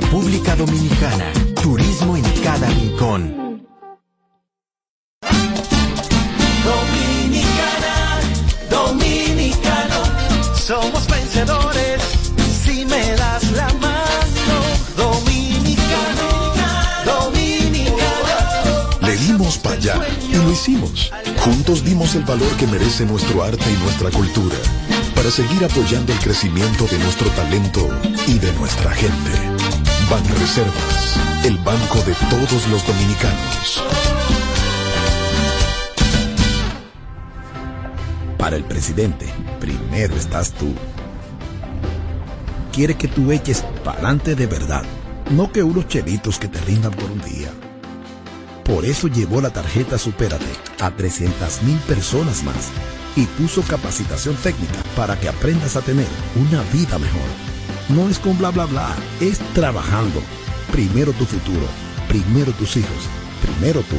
República Dominicana. Turismo en cada rincón. Dominicana, dominicano, somos vencedores si me das la mano. Dominicano, dominicano. Le dimos para allá y lo hicimos. Juntos dimos el valor que merece nuestro arte y nuestra cultura para seguir apoyando el crecimiento de nuestro talento y de nuestra gente. Banreservas, el banco de todos los dominicanos. Para el presidente, primero estás tú. quiere que tú eches pa'lante de verdad, no que unos chelitos que te rindan por un día. Por eso llevó la tarjeta Supérate a 300 mil personas más y puso capacitación técnica para que aprendas a tener una vida mejor. No es con bla bla bla, es trabajando. Primero tu futuro, primero tus hijos, primero tú.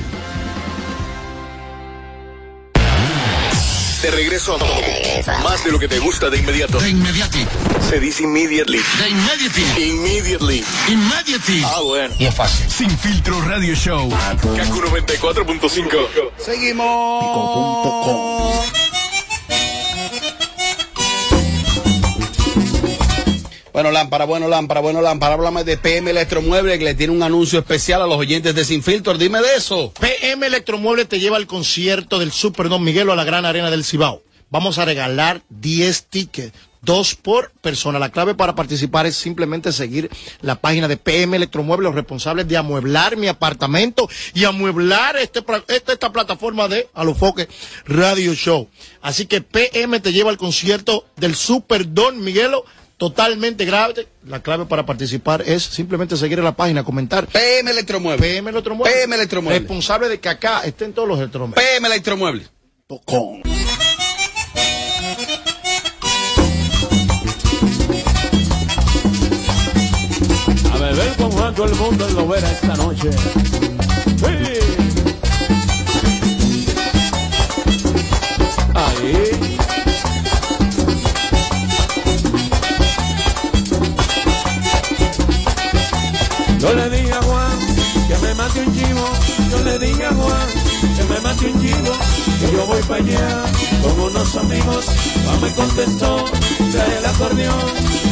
De regreso a más de lo que te gusta de inmediato. De inmediati. Se dice immediately. De immediati. Immediately. Immediately. Ah, bueno. Y es fácil. Sin filtro radio show. Kaku 94.5. Seguimos. Bueno, lámpara, bueno, lámpara, bueno, lámpara. Háblame de PM Electromueble que le tiene un anuncio especial a los oyentes de Sin Filtro. Dime de eso. PM Electromueble te lleva al concierto del Super Don Miguelo a la Gran Arena del Cibao. Vamos a regalar 10 tickets, dos por persona. La clave para participar es simplemente seguir la página de PM Electromueble, los responsables de amueblar mi apartamento y amueblar este, esta, esta plataforma de Alofoque Radio Show. Así que PM te lleva al concierto del Super Don Miguelo totalmente grave. La clave para participar es simplemente seguir en la página, comentar. PM Electromueble. PM Electromueble. PM Electromueble. Responsable de que acá estén todos los electrodomésticos. PM Electromueble. Con. A beber con Juan, todo el mundo lo verá esta noche. Sí. Yo le dije a Juan que me mate un chivo. Yo le dije a Juan que me mate un chivo. Que yo voy para allá con unos amigos. Juan me contestó, trae el acordeón.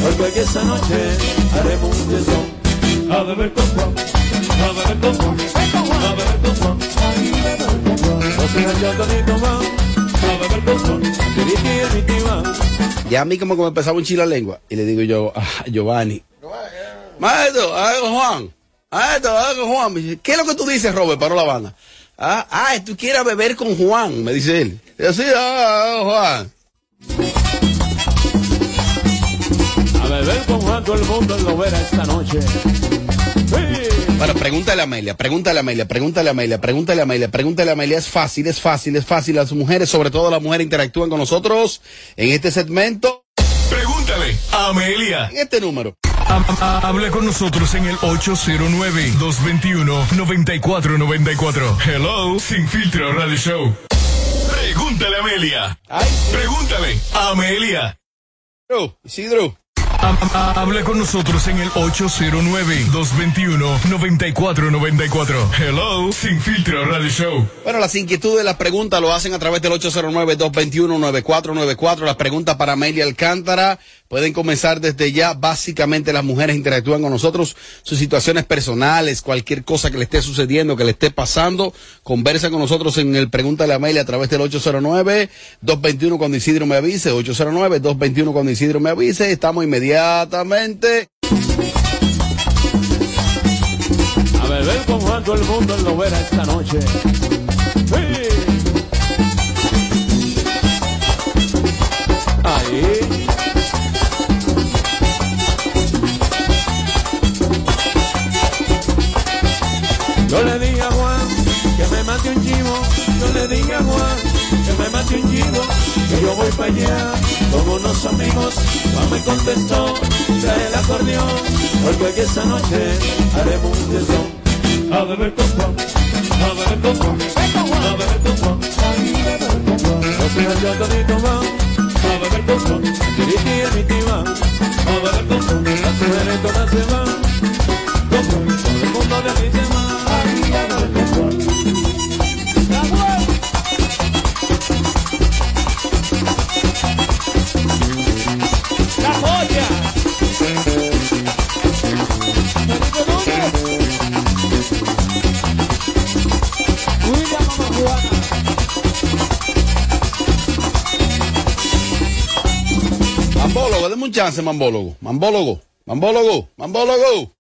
Porque que esa noche haremos un tesón. A beber con Juan, a beber con Juan, a beber con Juan. No se a beber con Juan. Mi. Ya a mí como que me empezaba un chile la lengua. Y le digo yo a Giovanni. Maestro, ah, Juan. Maestro, ah, Juan. Me dice, ¿Qué es lo que tú dices, Robert? Paró la banda. Ah, ah, tú quieres beber con Juan, me dice él. Y yo, sí, ah, ah, Juan. A beber con Juan, todo el mundo lo verá esta noche. Bueno, pregúntale a Amelia, pregúntale a Amelia, pregúntale a Amelia, pregúntale a Amelia, pregúntale a Amelia. Es fácil, es fácil, es fácil. Las mujeres, sobre todo las mujeres, interactúan con nosotros en este segmento, Pregúntale a Amelia. en este número. Hable con nosotros en el 809-221-9494. Hello, Sin Filtro Radio Show. Pregúntale a Amelia. Pregúntale a Amelia. Isidro. Hable con nosotros en el 809-221-9494. Hello, Sin Filtro Radio Show. Bueno, las inquietudes, las preguntas lo hacen a través del 809-221-9494. Las preguntas para Amelia Alcántara pueden comenzar desde ya. Básicamente las mujeres interactúan con nosotros, sus situaciones personales, cualquier cosa que le esté sucediendo, que le esté pasando, conversa con nosotros en el Pregúntale a Amelia a través del 809-221 cuando Isidro me avise, 809-221 cuando Isidro me avise. Estamos inmediatamente. A beber con todo el mundo verá esta noche. Sí. A Juan que me mate un chivo. Que yo voy para allá con unos amigos. Juan me contestó, trae el acordeón. Porque que esa noche haremos un tesón. A beber con Juan, a beber con Juan, a beber con Juan. No se yo todito Juan, a beber con Juan. Y mi tibán, Un chance, mambólogo. Mambólogo, mambólogo, mambólogo.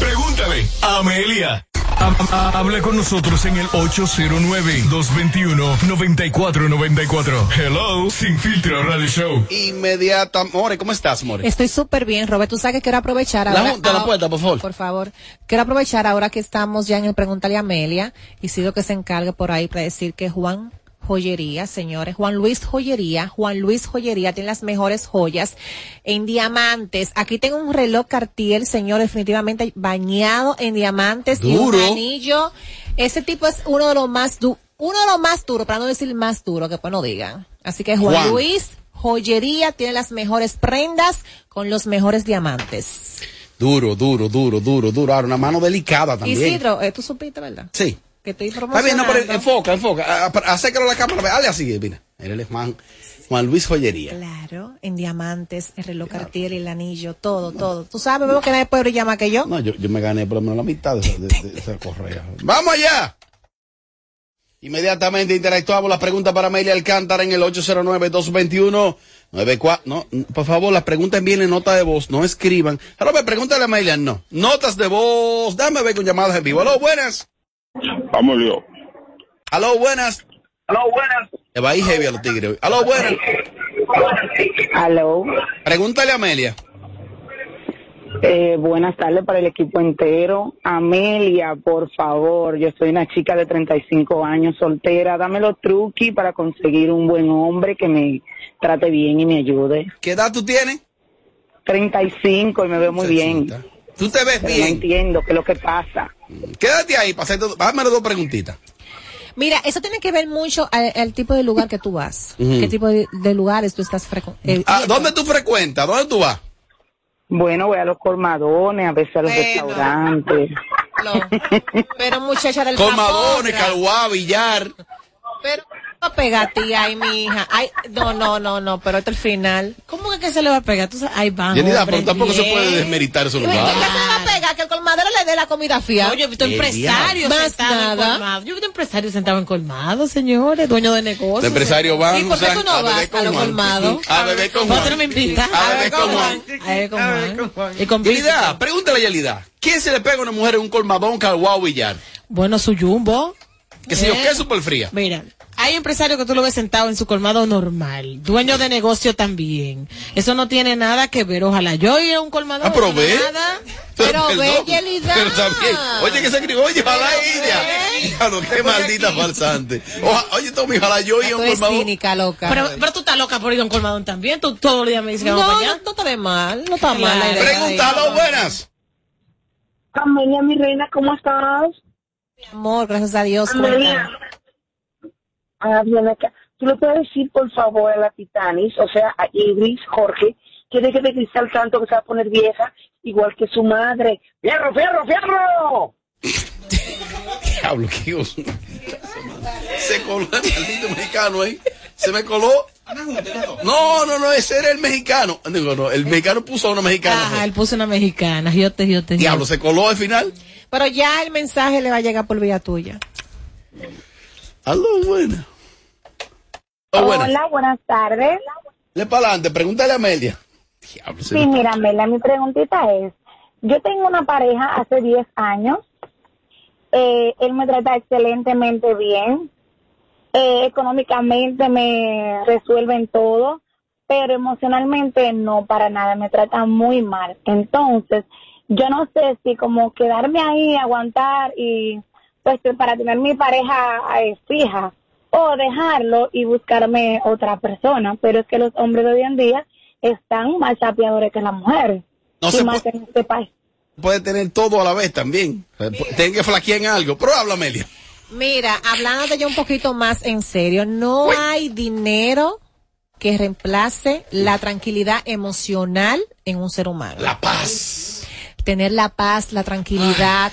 Pregúntale a Amelia. Ha- ha- Hable con nosotros en el 809-221-9494. Hello, Sin Filtro Radio Show. Inmediata. More, ¿cómo estás, More? Estoy súper bien, Robert. Tú sabes que quiero aprovechar La ahora. junta, la ah, puerta, por favor. Por favor. Quiero aprovechar ahora que estamos ya en el Preguntarle a Amelia y sigo que se encargue por ahí para decir que Juan Joyería, señores, Juan Luis Joyería, Juan Luis Joyería tiene las mejores joyas en diamantes. Aquí tengo un reloj Cartier, señor, definitivamente bañado en diamantes y un anillo. Ese tipo es uno de los más du uno de los más duros, para no decir más duro, que pues no digan. Así que Juan, Juan. Luis Joyería tiene las mejores prendas con los mejores diamantes. Duro, duro, duro, duro, duro. Ahora, una mano delicada también. Isidro, eh, tú supiste, ¿verdad? Sí. Que estoy Está promocionando. bien, no, pero enfoca, enfoca. Acércalo a la cámara, dale así, mira. Él es Juan, Juan Luis Joyería. Claro, en diamantes, el reloj Cartier, el anillo, todo, todo. Tú sabes, veo que nadie puede brillar más que yo. No, yo, yo me gané por lo menos la mitad de, esa- de- de esa correa. ¡Vamos allá! Inmediatamente interactuamos las preguntas para Amelia Alcántara en el 809-221-94. No, por favor, las preguntas envíen en nota de voz, no escriban. Ahora me pregúntale a Amelia, no. Notas de voz, dame ver con llamadas en vivo. Aló, buenas. Vamos, Leo. Aló, buenas. Aló, buenas. Le va a ir heavy a los tigres. Aló, buenas. Aló. Pregúntale a Amelia. Eh, buenas tardes para el equipo entero. Amelia, por favor, yo soy una chica de 35 años, soltera. Dame los truquis para conseguir un buen hombre que me trate bien y me ayude. ¿Qué edad tú tienes? 35 y me veo muy bien. ¿Tú te ves Pero bien? No entiendo qué es lo que pasa. Quédate ahí, para hazme dos preguntitas. Mira, eso tiene que ver mucho al, al tipo de lugar que tú vas. Ujú. ¿Qué tipo de, de lugares tú estás frecuentando? Ah, ¿Dónde tú frecuentas? ¿Dónde tú vas? Bueno, voy a los colmadones, a veces a los restaurantes. Pero muchacha del Colmadones. Caluá, Villar. Pero no a ti, ay, mi hija. Ay, no, no, no, no, pero esto es el final. ¿Cómo que, que se le va a pegar? Tú sabes, ay, va. Yenida, pero tampoco se puede desmeritar esos ¿Qué se le va a pegar? Que el colmadero le dé la comida fía. Oye, he visto empresarios sentados en colmado. Yo he visto empresarios sentados en colmado, señores, dueños de negocios. Los empresarios van ¿Y por qué tú no a beber vas con a los Juan. colmados? A beber con ¿Por qué Juan. no me invitas? A beber con Juan. A ver con Juan. Y con Yelida, pregúntale a Yelida. ¿Quién se le pega a una mujer en un colmadón, Caluá o Villar? Bueno, su jumbo. Que si yo, Eh. ¿qué es súper fría? Mira, hay empresarios que tú lo ves sentado en su colmado normal, dueño de negocio también. Eso no tiene nada que ver. Ojalá yo ir a un colmado. Ah, pero ve. Nada. <laughs> Pero Perdón, ve, Yelida. Pero también. Oye, que se escribió, oye, ojalá ella. Claro, qué maldita falsante. Oja- oye, Tommy, ojalá yo iba a un eres colmadón. cínica, loca. Pero, pero tú estás loca por ir a un colmadón también. Tú todos los días me dices que no, vamos no, no está de mal, no está mal. ir. Pregúntalo, buenas. Amelia, mi reina, ¿cómo estás? Amor, gracias a Dios. Amelia. cuéntame. Ah, bien acá. ¿Tú le puedes decir, por favor, a la Titanis, o sea, a Idris, Jorge, que deje de gritar tanto que se va a poner vieja, igual que su madre? ¡Fierro, fierro, fierro! <laughs> Diablo, qué Dios. Se coló el maldito mexicano ahí. Se me coló. No, no, no, ese era el mexicano. Digo, no, el mexicano puso a una mexicana. Ajá, él puso una mexicana. Yo te, yo te. Diablo, se coló al final. Pero ya el mensaje le va a llegar por vía tuya. Aló, buena. Aló, buena. Hola, buenas tardes. Le para adelante, pregúntale a Amelia. Diablo, Sí, mira, Mela, mi preguntita es, yo tengo una pareja hace 10 años, eh, él me trata excelentemente bien, eh, económicamente me resuelven todo, pero emocionalmente no para nada, me trata muy mal. Entonces, yo no sé si como quedarme ahí, aguantar y pues para tener mi pareja eh, fija o dejarlo y buscarme otra persona, pero es que los hombres de hoy en día están más chapeadores que las mujeres. No y se más en este país. puede tener todo a la vez también. Tienen que flaquear en algo. Pero habla, Amelia. Mira, hablándote ya un poquito más en serio, no hay dinero que reemplace la tranquilidad emocional en un ser humano. La paz. Tener la paz, la tranquilidad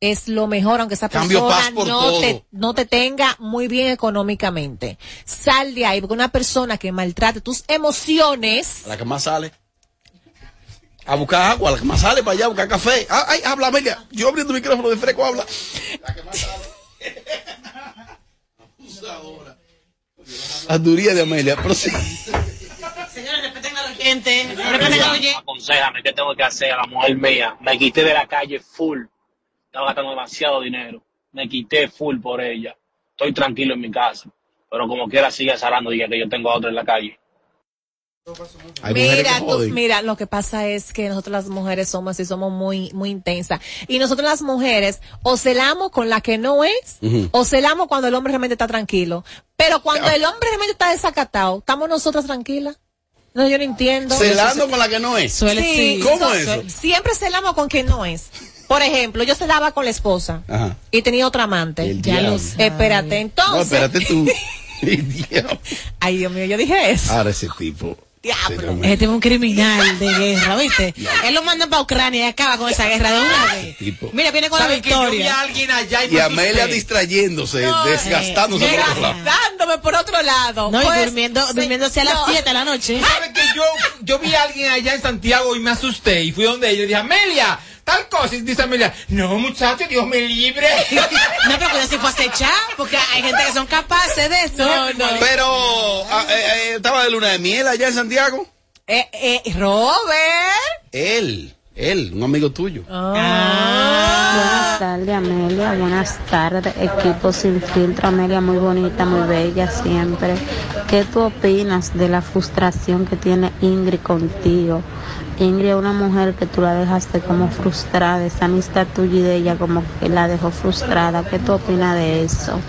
es lo mejor, aunque esa Cambio persona no todo. te, no te tenga muy bien económicamente. Sal de ahí, porque una persona que maltrate tus emociones, A la que más sale. A buscar agua, a la que más sale para allá a buscar café. Ah, Ay, habla, Amelia. Yo abriendo el micrófono de fresco, habla. La que más sale. Abusadora. Anduría de Amelia, pero sí. Señores, respeten a la gente. Respeten a oye. Aconsejame qué tengo que hacer a la mujer mía. Me quité de la calle full. Estaba gastando demasiado dinero. Me quité full por ella. Estoy tranquilo en mi casa. Pero como quiera sigue salando dije que yo tengo a otra en la calle. Mira, tú- mira, lo que pasa es que nosotros las mujeres somos así, somos muy, muy intensas. Y nosotros las mujeres o celamos con la que no es, o celamos cuando el hombre realmente está tranquilo. Pero cuando el hombre realmente está desacatado, ¿estamos nosotras tranquilas? No, yo no entiendo. Celando con la que no es. Sí, ¿Cómo so- es eso? Siempre celamos con quien no es. Por ejemplo, yo celaba con la esposa Ajá. y tenía otra amante. El Ya lo. Espérate, No, entonces. espérate tú. <laughs> Ay, Dios mío, yo dije eso. Ahora ese tipo. Diablo. Este tipo es un criminal de guerra, ¿viste? <laughs> Él lo manda para Ucrania y acaba con esa guerra de una vez. Tipo. Mira, viene con la ¿Sabe que yo vi victoria. a alguien allá y, Y Amelia distrayéndose, desgastándose por otro lado. Dándome por otro lado. No, y Pues, durmiendo, sí, durmiéndose a las no. 7 de la noche. ¿Sabe que yo, yo vi a alguien allá en Santiago y me asusté y fui donde ella y dije, Amelia, tal cosa. Y dice Amelia, no muchacho, Dios me libre. <laughs> No, pero cuidado si fue acechar, porque hay gente que son capaces de eso. Pero, ah, eh, eh, ¿estaba de luna de miel allá en Santiago? Eh, eh, Robert. Él, él, un amigo tuyo. Buenas tardes, Amelia. Buenas tardes, equipo sin filtro. Amelia, muy bonita, muy bella siempre. ¿Qué tú opinas de la frustración que tiene Ingrid contigo? Ingrid es una mujer que tú la dejaste como frustrada. Esa amistad tuya y de ella como que la dejó frustrada. ¿Qué tú opinas de eso?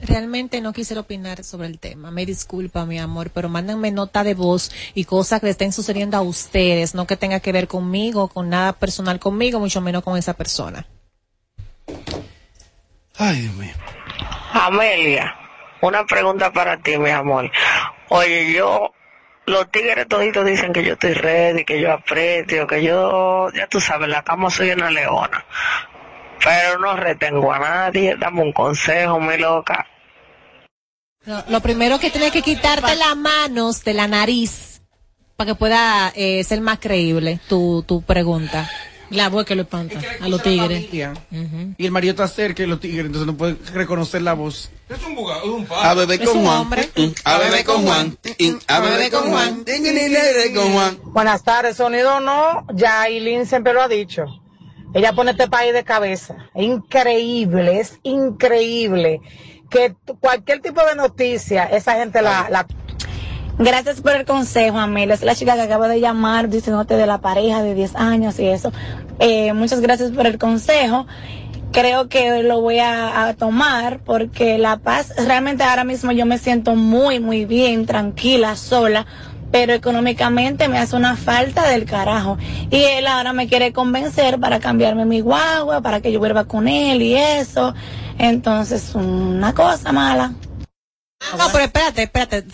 Realmente no quisiera opinar sobre el tema. Me disculpa, mi amor, pero mándenme nota de voz y cosas que le estén sucediendo a ustedes, no que tenga que ver conmigo, con nada personal conmigo, mucho menos con esa persona. Ay, Dios mío. Amelia, una pregunta para ti, mi amor. Oye, yo, los tigres toditos dicen que yo estoy ready, que yo aprecio, que yo, ya tú sabes, la cama soy una leona. Pero no retengo a nadie, dame un consejo, mi loca. No, lo primero que tienes que quitarte las manos de la nariz para que pueda eh, ser más creíble tu, tu pregunta. La voz que lo espanta a los tigres. Y el marido está cerca y los tigres, entonces no puede reconocer la voz. Es un bugado, es un A beber con Juan. Mm, A beber con Juan. Mm, A beber con Juan. con Juan. Buenas tardes, sonido no, ya Aileen siempre lo ha dicho. Ella pone este país de cabeza. Increíble, es increíble que cualquier tipo de noticia, esa gente la... la... Gracias por el consejo, Amelia. Es la chica que acaba de llamar diciéndote de la pareja de 10 años y eso. Eh, muchas gracias por el consejo. Creo que lo voy a, a tomar porque la paz, realmente ahora mismo yo me siento muy, muy bien, tranquila, sola, pero económicamente me hace una falta del carajo. Y él ahora me quiere convencer para cambiarme mi guagua, para que yo vuelva con él y eso. Entonces, una cosa mala. No, pero espérate, espérate.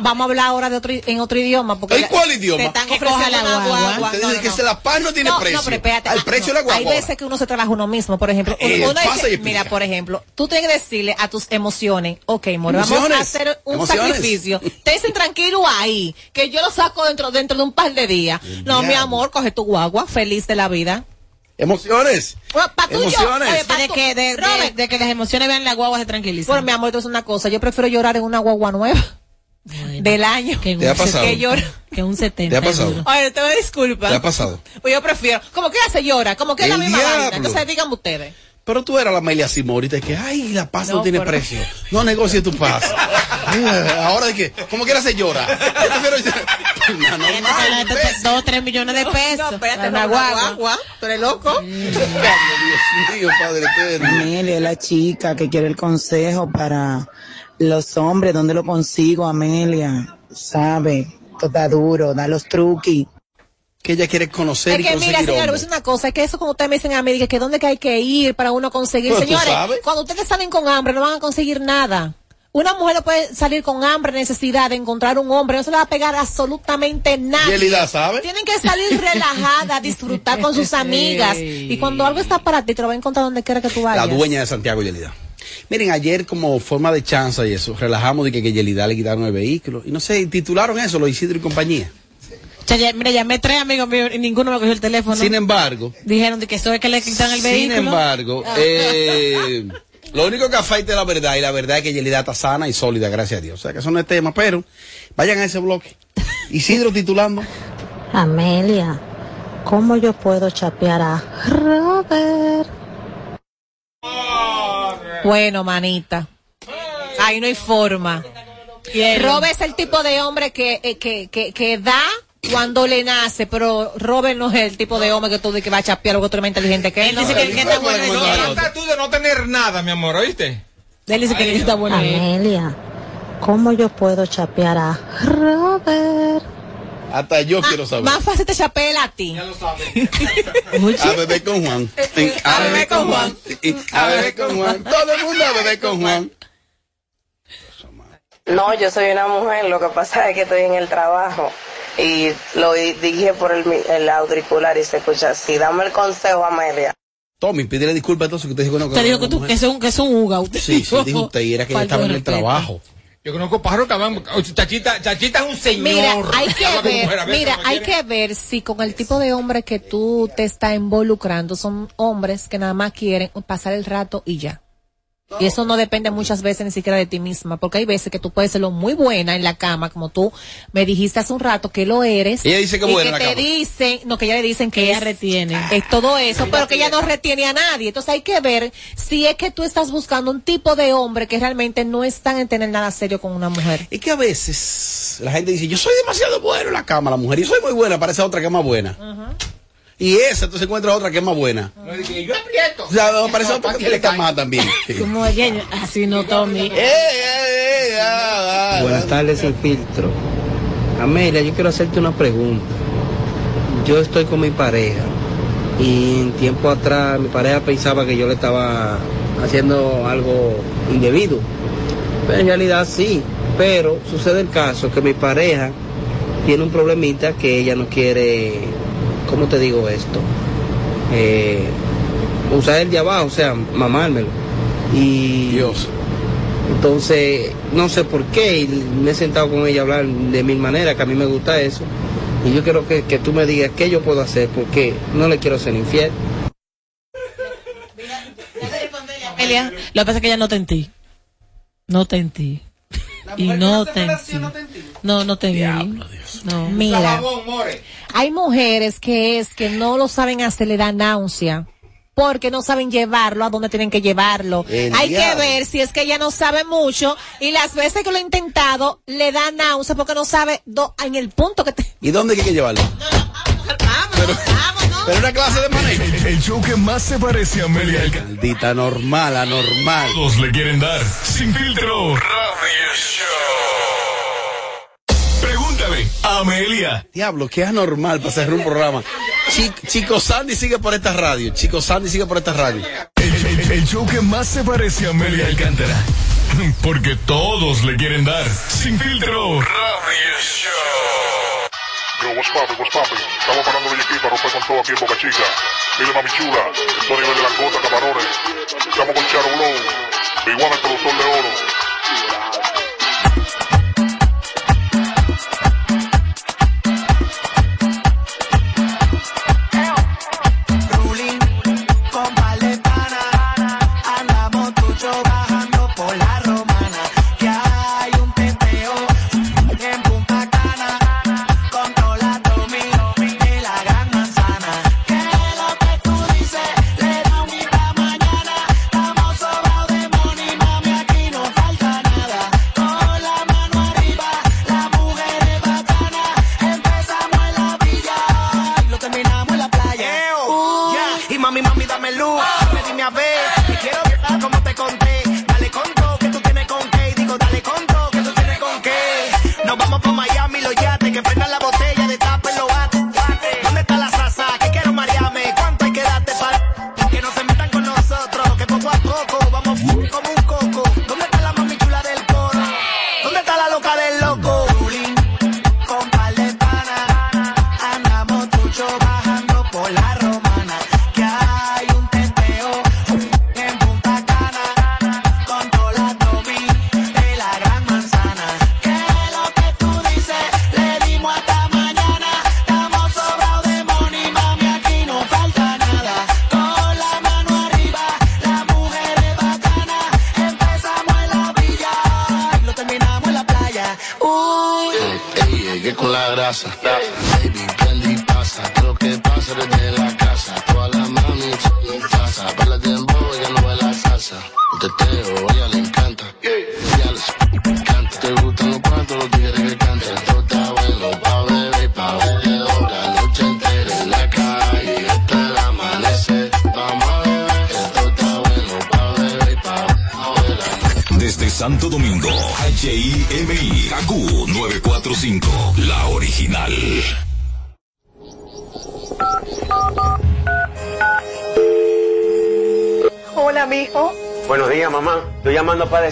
vamos a hablar ahora de otro, en otro idioma. Porque ¿En la- cuál idioma? Te están Que ofreciendo la guagua. guagua. Usted dice que se la paz no tiene no, precio. No, pero espérate. Al Ah, precio no. de la guagua. Hay veces que uno se trabaja uno mismo. Por ejemplo, uno, Eh, uno pasa dice- mira, por ejemplo, tú tienes que decirle a tus emociones, ok, amor, vamos a hacer un Emociones. sacrificio. Te dicen tranquilo ahí, que yo lo saco dentro, dentro de un par de días. No, mi amor, coge tu guagua, feliz de la vida. Emociones. Bueno, tuyo, Emociones. oye, De que, de, de- de que las emociones vean la guagua se tranquilizan. Bueno, mi amor, esto es una cosa. Yo prefiero llorar en una guagua nueva del año que ¿Te ha pasado? que llorar. Que un 70. ¿Te ha pasado? Oye, te me disculpa. ¿Te ha pasado? Pues yo prefiero. Como que se llora, como que es la misma vaina. Entonces díganme ustedes. Pero tú eras la Amelia Simorita de que, ay, la paz no, No, tiene pero- precio. <laughs> No negocie tu paz. Ahora de que, como quiera se llora. Yo prefiero un de beso. dos tres millones de pesos. No, espérate, Una no, guagua. ¿Tú eres loco? Dios mío, Padre eterno. Amelia es la chica que quiere el consejo para los hombres. ¿Dónde lo consigo, Amelia? Sabe, todo está duro, da los truquis. Que ella quiere conocer Es y que mira, conseguir señor, hombre. es una cosa, es que eso como ustedes me dicen a mí, que, que dónde que hay que ir para uno conseguir. Pero Señores, cuando ustedes salen con hambre no van a conseguir nada. Una mujer no puede salir con hambre, necesidad de encontrar un hombre, no se le va a pegar absolutamente nada. Yelida sabe. Tienen que salir relajada, disfrutar con sus <laughs> amigas. Y cuando algo está para ti, te lo va a encontrar donde quiera que tú La vayas. dueña de Santiago Yelida. Miren, ayer como forma de chanza y eso, relajamos de que, que Yelida le quitaron el vehículo. Y no sé, titularon eso, lo Isidro y compañía. O sea, ya- mira, llamé tres amigos míos y ninguno me cogió el teléfono. Sin embargo, Dijeron de que eso es que le quitan el sin vehículo. embargo, eh, lo único que afecta es la verdad y la verdad es que Yelida está sana y sólida, gracias a Dios. O sea que eso no es tema, pero vayan a ese bloque. Isidro titulando. <laughs> Amelia, ¿cómo yo puedo chapear a Robert? Bueno, manita. Ahí no hay forma. Robert es el tipo de hombre que, eh, que, que, que da cuando le nace, pero Robert no es el tipo de hombre que tú dices que va a chapear algo otro más inteligente que él. Él dice que, que está bueno. No, trata tú de no tener nada, mi amor, ¿oíste? Él dice que él está bueno. Amelia, ¿cómo yo puedo chapear a Robert? Hasta yo quiero saber. Más fácil te chapea a ti. A beber con Juan. <laughs> A beber con Juan. A beber con Juan. Todo el mundo a beber con Juan. No, yo soy una mujer, lo que pasa es que estoy en el trabajo y lo dije por el, mi- el auricular y se escucha así. Dame el consejo, Amelia. Tommy, pídele disculpas entonces que usted dijo que no. Te dijo que tú, que es un, que es un uga. Usted Sí, sí, dijo usted y era que estaba en el trabajo. Yo conozco pájaros que van. oh, Chachita, Chachita es un señor. Mira, hay que ver, a mira, hay que ver si con el tipo de hombre que tú te estás involucrando son hombres que nada más quieren pasar el rato y ya. Y eso no depende muchas veces ni siquiera de ti misma, porque hay veces que tú puedes serlo muy buena en la cama, como tú me dijiste hace un rato que lo eres. Ella dice que y buena que en la te cama. dicen, no, que ella le dicen que, Que ella es- retiene. Es todo eso, pero que ella no retiene a nadie. Entonces hay que ver si es que tú estás buscando un tipo de hombre que realmente no están en tener nada serio con una mujer. Es que a veces la gente dice, yo soy demasiado bueno en la cama, la mujer, y soy muy buena, parece otra que es más buena. Y esa, entonces encuentra otra que es más buena. No, yo aprieto. O sea, aparece otra que le cae más también. <laughs> Como así no, Tommy. Buenas tardes, sin filtro. Amelia, yo quiero hacerte una pregunta. Yo estoy con mi pareja y en tiempo atrás mi pareja pensaba que yo le estaba haciendo algo indebido. Pero en realidad sí. Pero sucede el caso que mi pareja tiene un problemita que ella no quiere, ¿cómo te digo esto? Eh, usar el de abajo, o sea, mamármelo. Y Dios. entonces, no sé por qué, y me he sentado con ella a hablar de mil maneras, que a mí me gusta eso. Y yo quiero que, que tú me digas qué yo puedo hacer, porque no le quiero ser infiel. Amelia, lo que pasa es que ella no te en ti. No te en ti. Y no te en ti. No, no te ti. No. Mira, hay mujeres que es que no lo saben hacer, le da náusea. Porque no saben llevarlo a donde tienen que llevarlo. El hay que diablo. ver si es que ella no sabe mucho y las veces que lo ha intentado le da náusea porque no sabe do- en el punto que te... ¿Y dónde hay que llevarlo? Pero, pero una clase de manejo. El, el show que más se parece a Amelia. Maldita normal, anormal. Todos le quieren dar. Sin filtro. Radio Show. Amelia. Diablo, qué anormal para cerrar un programa. Chi- Chico Sandy sigue por esta radio. Chico Sandy sigue por esta radio. El, el- el show que más se parece a Amelia Alcántara. <laughs> Porque todos le quieren dar. Sin filtro. Radio Show. Yo, what's poppin', what's poppin'? Estamos parando de aquí para romper con todo aquí en Boca Chica. Dile mami chula, esto nivel de langota, camarones. Estamos con Charo Blow, One, el productor de oro.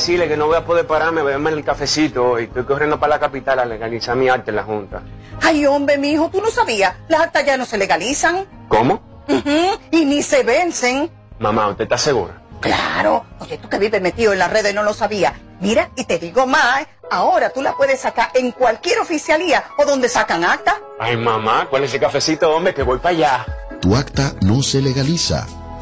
Decirle que no voy a poder pararme a beberme el cafecito hoy. Estoy corriendo para la capital a legalizar mi arte en la Junta. Ay, hombre, mijo, tú no sabías. Las actas ya no se legalizan. ¿Cómo? Ujú, Y ni se vencen. Mamá, ¿usted está segura? Claro. Oye, tú que vives metido en las redes no lo sabías. Mira, y te digo más, ahora tú la puedes sacar en cualquier oficialía o donde sacan acta. Ay, mamá, ¿cuál es ese cafecito, hombre? Que voy para allá. Tu acta no se legaliza,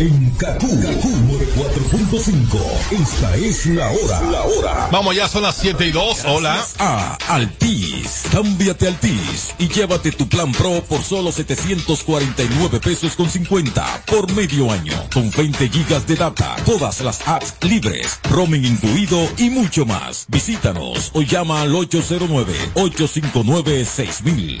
En Kaku, 4.5. Esta es la hora. La hora. Vamos, ya son las 7 y 2. Hola. A Altis. Cámbiate Altis y llévate tu plan Pro por solo 749 pesos con 50 por medio año. Con 20 gigas de data, todas las apps libres, roaming incluido y mucho más. Visítanos o llama al 809-859-6000.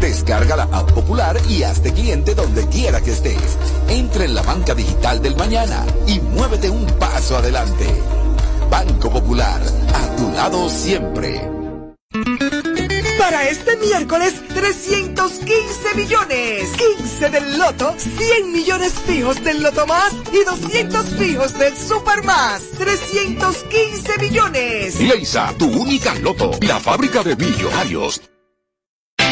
Descarga la app popular y hazte cliente donde quiera que estés. Entra en la banca digital del mañana y muévete un paso adelante. Banco Popular, a tu lado siempre. Para este miércoles, 315 millones. 15 del loto, 100 millones fijos del loto más y 200 fijos del super más. 315 millones. Leisa, tu única loto, la fábrica de millonarios.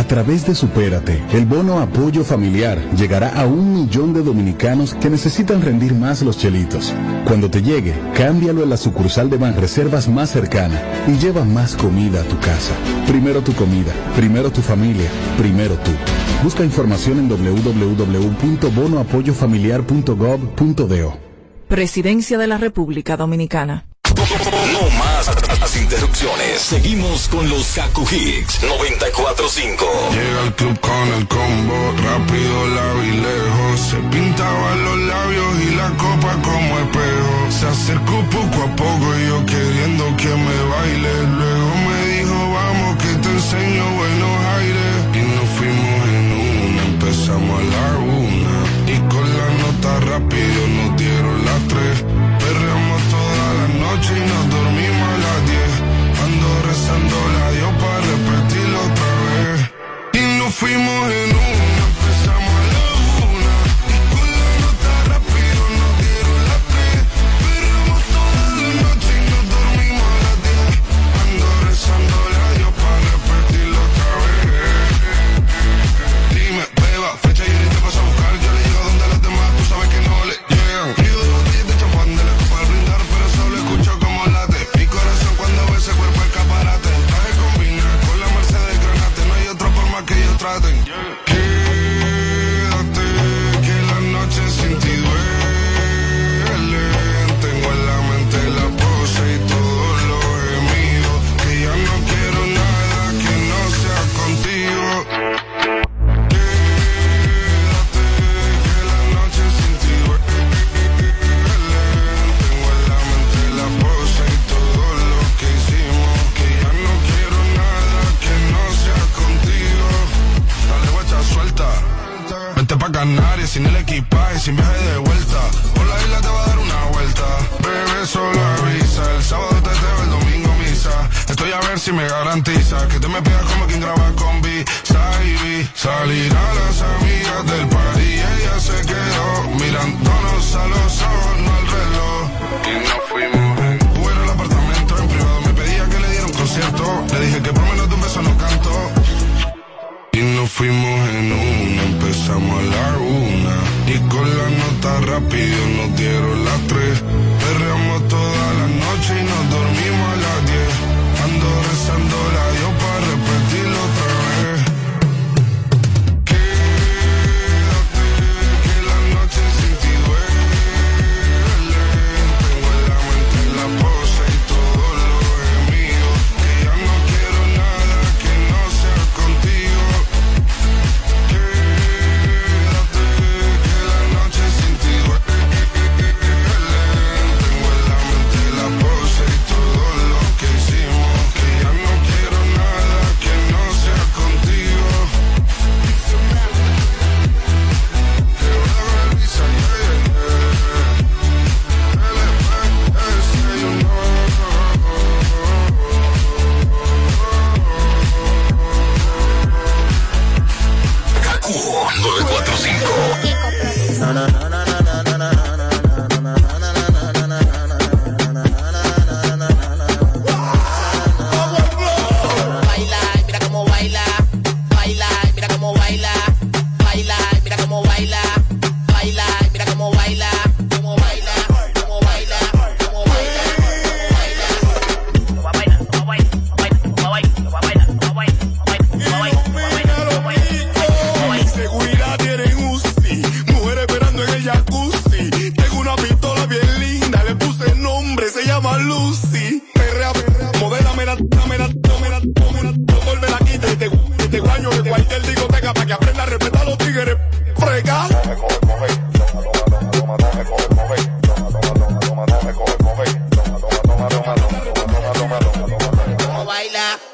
A través de Supérate, el bono apoyo familiar llegará a un millón de dominicanos que necesitan rendir más los chelitos. Cuando te llegue, cámbialo en la sucursal de Banreservas más cercana y lleva más comida a tu casa. Primero tu comida, primero tu familia, primero tú. Busca información en www.bonoapoyofamiliar.gov.do. Presidencia de la República Dominicana. Las interrupciones. Seguimos con los Kaku Hicks 945. Llega al club con el combo, rápido la vi lejos. Se pintaban los labios y la copa como espejo. Se acercó poco a poco y yo queriendo que me baile. Luego me dijo, vamos que te enseño buenos fuimos en Salir a las amigas del par y ella se quedó mirándonos a los ojos, no al reloj. Y nos fuimos en Bueno, el apartamento en privado me pedía que le diera un concierto. Le dije que por menos de un beso no canto. Y nos fuimos en una, empezamos a la una. Y con la nota rápido nos dieron la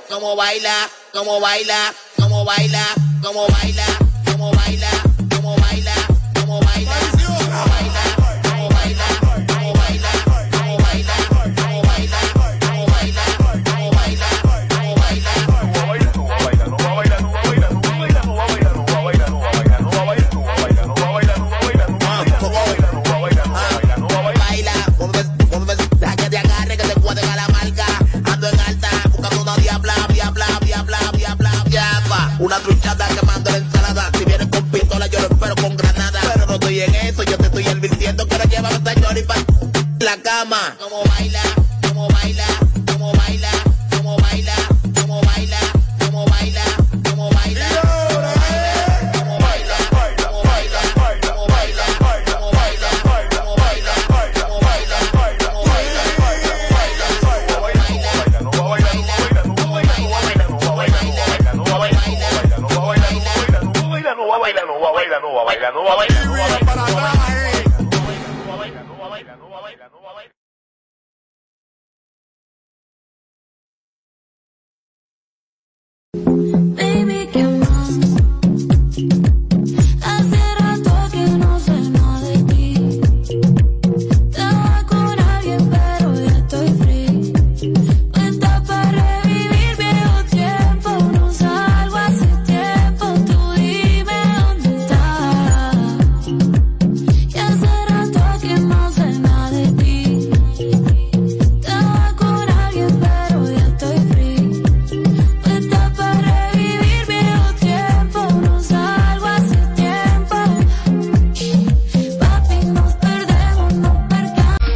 Como baila, como baila, como baila, como baila.